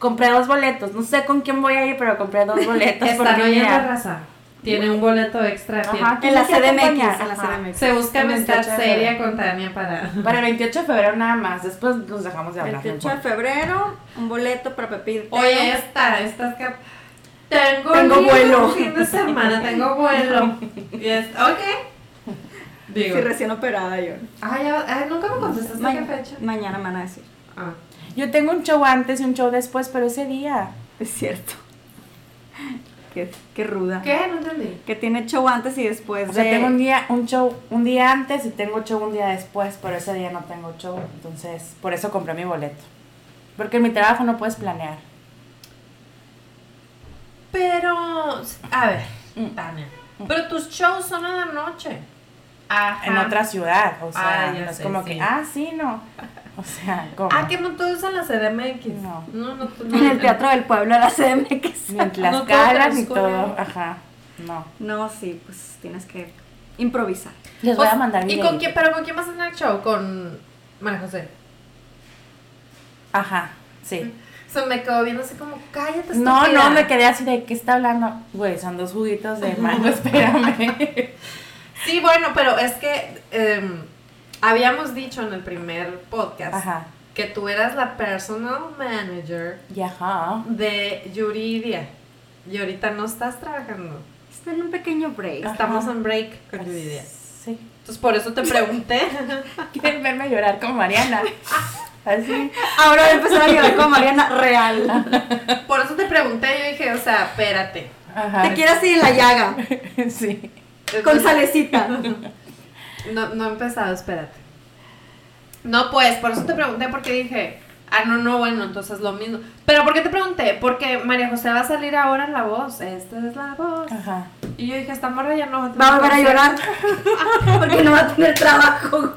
Compré dos boletos. No sé con quién voy a ir, pero compré dos [laughs] boletos. Están porque oyendo raza. Tiene un boleto extra. Ajá, En la ¿quién me quiere CDMX, acompañar? en la Ajá. CDMX. Se busca amistad 28 de seria con Tania para. Para el 28 de febrero nada más. Después nos dejamos de hablar. no 28 de febrero, un boleto para Pepito. Oye, esta, esta es que. Tengo, Tengo vuelo. un fin de semana, tengo vuelo. Y es, ok. Digo. Sí, recién operada yo. Ay, ya, ay, nunca me contestaste Ma- qué fecha. Mañana me van a decir. Ah. Yo tengo un show antes y un show después, pero ese día. Es cierto. Qué, qué ruda. ¿Qué? No entendí. Que tiene show antes y después O sea, de... tengo un día, un show un día antes y tengo show un día después, pero ese día no tengo show. Entonces, por eso compré mi boleto. Porque en mi trabajo no puedes planear. Pero, a ver, Mm. Tania. Pero tus shows son en la noche. Ajá. En otra ciudad. O sea, Ah, no es sé, como sí. que, ah, sí, no. [laughs] O sea, como. Ah, que no todos en la CDMX. No. No, no, tú- [laughs] no. En el Teatro del Pueblo la CDMX. Ni en las No ni todo. Ajá. No. No, sí, pues tienes que improvisar. Les voy Pues, a mandar mi ¿Y con quién, pero con quién vas a tener el show? Con María José. Ajá, sí. Se me quedó viendo así como, cállate, No, estúpida". no, me quedé así de qué está hablando. Güey, son dos juguitos de mango, [laughs] espérame. Sí, bueno, pero es que em, habíamos dicho en el primer podcast Ajá. que tú eras la personal manager ajá. de Yuridia. Y ahorita no estás trabajando. Está en un pequeño break. Ajá. Estamos en break con Yuridia. Sí. Entonces por eso te pregunté. [laughs] Quieren verme llorar como Mariana. Así. Ahora voy a empezar a llorar con Mariana real. [laughs] por eso te pregunté. Yo dije, o sea, espérate. Ajá. Te quieres ir en la llaga. [laughs] Sí. Con salecita. No, no he empezado, espérate. No, pues, por eso te pregunté, porque dije, Ah, no, no, bueno, entonces lo mismo. Pero ¿por qué te pregunté? Porque María José va a salir ahora en La Voz. Esta es La Voz. Ajá. Y yo dije, esta morra ya no va a Va a volver a tener llorar. [laughs] Porque no va a tener trabajo.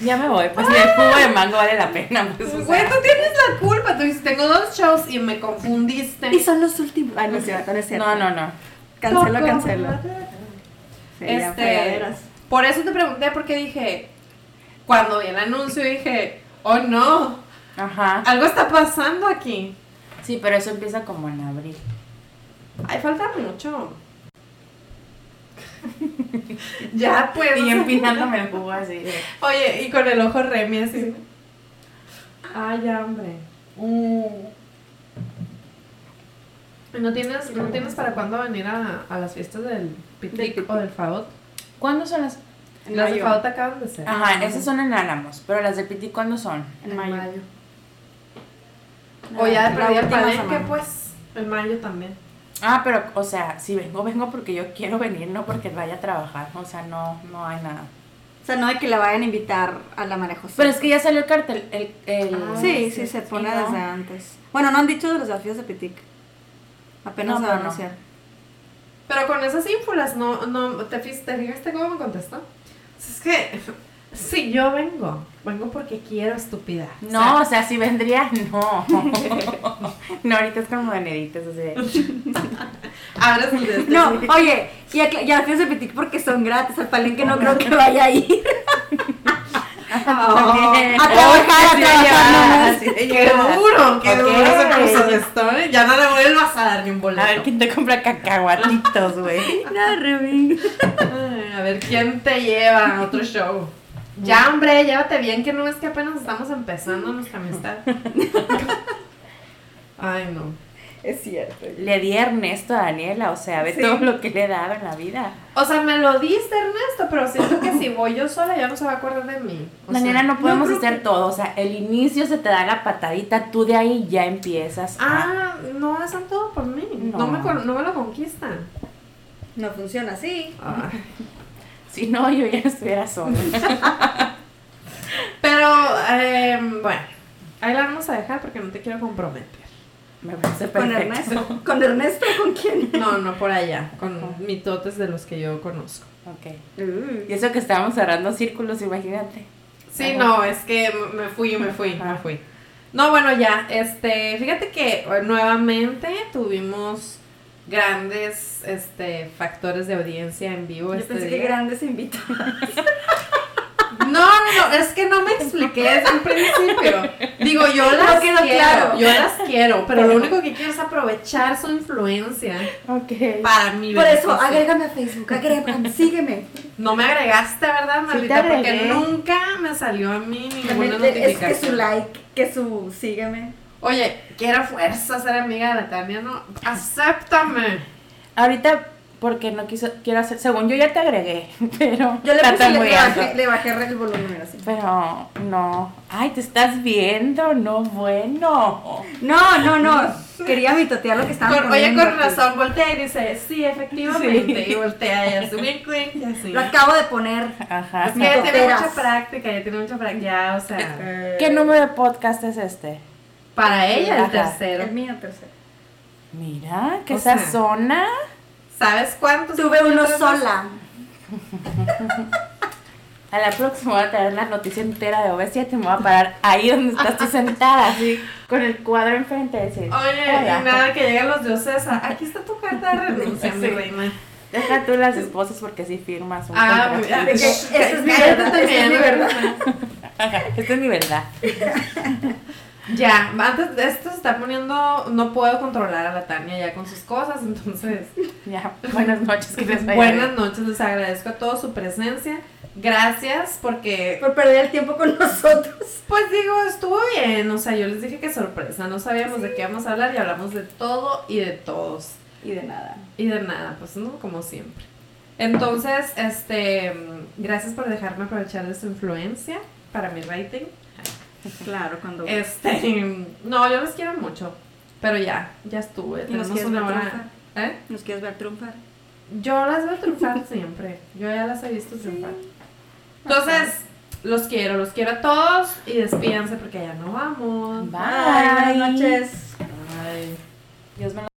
Ya me voy, pues si el jugo de mango vale la pena. Pues, o Güey, sea. tú tienes la culpa. Tú dices, tengo dos shows y me confundiste. Y son los últimos. Ay, no es cierto, no es cierto. No, no, no. Cancelo, Toco cancelo. Sí, Este. Por eso te pregunté, porque dije, cuando vi el anuncio dije, oh no, Ajá. algo está pasando aquí. Sí, pero eso empieza como en abril. Ay, falta mucho. [laughs] ya pues. Y empinándome el jugo así. de- Oye, y con el ojo remi así. Ay, ya, hombre. Uh. ¿No tienes, ¿No tienes para cuándo venir a, a las fiestas del Pitic. o del Faot? ¿Cuándo son las...? En Las de. Faot acaban de ser. Ajá, esas son en Álamos, pero las del Piti, ¿cuándo son? En mayo. O ya de perdí el última palenque, pues. En mayo también. Ah, pero, o sea, si vengo, vengo porque yo quiero venir, no porque vaya a trabajar. O sea, no, no hay nada. O sea, no de que la vayan a invitar a la María José. Pero es que ya salió el cartel. El, el... Ah, Sí, sí, sí, se pone ¿no? desde antes. Bueno, no han dicho de los desafíos de Pitic. Apenas No, se va a pero no. anunciar. Pero con esas ínfulas, no, no, ¿te, te fijaste cómo me contestó? Es que, si yo vengo, vengo porque quiero estúpida. No, O o sea, si vendría, no. [laughs] no, ahorita es con moneditas, o sea. de [laughs] este. No, oye, y a, y a porque son gratis. Al palenque no creo que vaya a ir. [laughs] También. [laughs] a trabajar, a trabajar ¡Qué duro! ¡Qué Ok. duro se puso esto! ¿eh? Ya no le vuelvas a dar ni un boleto. A ver quién te compra cacahuatitos, güey. [laughs] No, Rubín. Ay, a ver quién te lleva a otro show. Ya, hombre, llévate bien, que no ves que apenas estamos empezando nuestra amistad. [laughs] Ay, no. Es cierto. Le di a Ernesto a Daniela, o sea, ve Sí. todo lo que le he dado en la vida. O sea, me lo diste, Ernesto, pero siento que si voy yo sola ya no se va a acordar de mí. O Daniela, sea, no podemos hacer todo, o sea, el inicio se te da la patadita, tú de ahí ya empiezas a... Ah, no hacen todo por mí. No, No. me, con- no me lo conquistan. No funciona así. Ay. [laughs] Si no, yo ya estuviera sola. [laughs] Pero, eh, bueno, ahí la vamos a dejar porque no te quiero comprometer. Me parece Con. Ernesto. ¿Con Ernesto con quién? No, no por allá, con mitotes de los que yo conozco. Ok. Y eso que estábamos cerrando círculos, imagínate. Sí, Ajá. no, es que me fui, me fui, me fui. No, bueno, ya, este, fíjate que eh, nuevamente tuvimos grandes, este, factores de audiencia en vivo Yo este pensé que grandes invitados. [laughs] No, no, no, es que no me expliqué desde el principio. Digo, yo las quedó quiero, claro. yo las quiero, pero lo único que quiero es aprovechar su influencia Ok. para mi Por eso, agrégame a Facebook, agrégame, sígueme. No me agregaste, ¿verdad, Sí Marlita? Porque nunca me salió a mí ninguna También es notificación. que su like, que su sígueme. Oye, quiero fuerza ser amiga de Tania, ¿no? Acéptame. Ahorita, porque no quiso, quiero hacer, según yo ya te agregué, [laughs] pero Yo le, puse, le, bajé, le bajé el volumen así. Pero no. Ay, te estás viendo, no bueno. No, no, no. Quería mitotear lo que estaban Con- oye, con razón, voltea y dice, sí, efectivamente. Sí. Y voltea y hace wink, wink, y así. Lo acabo de poner. Ajá. Es que ya tiene mucha práctica, ya tiene mucha práctica, ya, o sea. Eh, ¿Qué número de podcast es este? Para ella el Ajá. tercero. El mío tercero. Mira, que O esa sea, zona. ¿Sabes cuántos? Tuve uno sola. [laughs] A la próxima voy a traer la noticia entera de OV7 y me voy a parar ahí donde estás tú sentada, así, con el cuadro enfrente. Decir, Oye, "Hola". y nada, que llegan los dioses. a- Aquí está tu carta de renuncia, mi reina. Deja tú las esposas porque sí firmas un Ah, contrato. que esta es mi verdad, esta es también, mi verdad. Ajá, Esta es mi verdad. Ya, antes de esto se está poniendo, no puedo controlar a la Tania ya con sus cosas, entonces Ya, buenas noches, que les vaya buenas bien. noches, les agradezco a todos su presencia, gracias porque, Por perder el tiempo con nosotros. pues digo, estuvo bien, o sea, yo les dije que sorpresa, no sabíamos de qué íbamos a hablar y hablamos de todo y de todos Y de nada. y de nada, pues no, como siempre. Entonces, este, gracias por dejarme aprovechar de su influencia para mi rating. [laughs] Claro, cuando. Este, no, yo los quiero mucho, pero ya, ya estuve. ¿Y nos Tenemos quieres una ver hora. ¿Eh? ¿Nos quieres ver triunfar? Yo las veo triunfar siempre. Yo ya las he visto triunfar. Entonces, Los quiero, los quiero a todos y despídanse porque ya no vamos. Bye. Bye, buenas noches. Bye. Dios me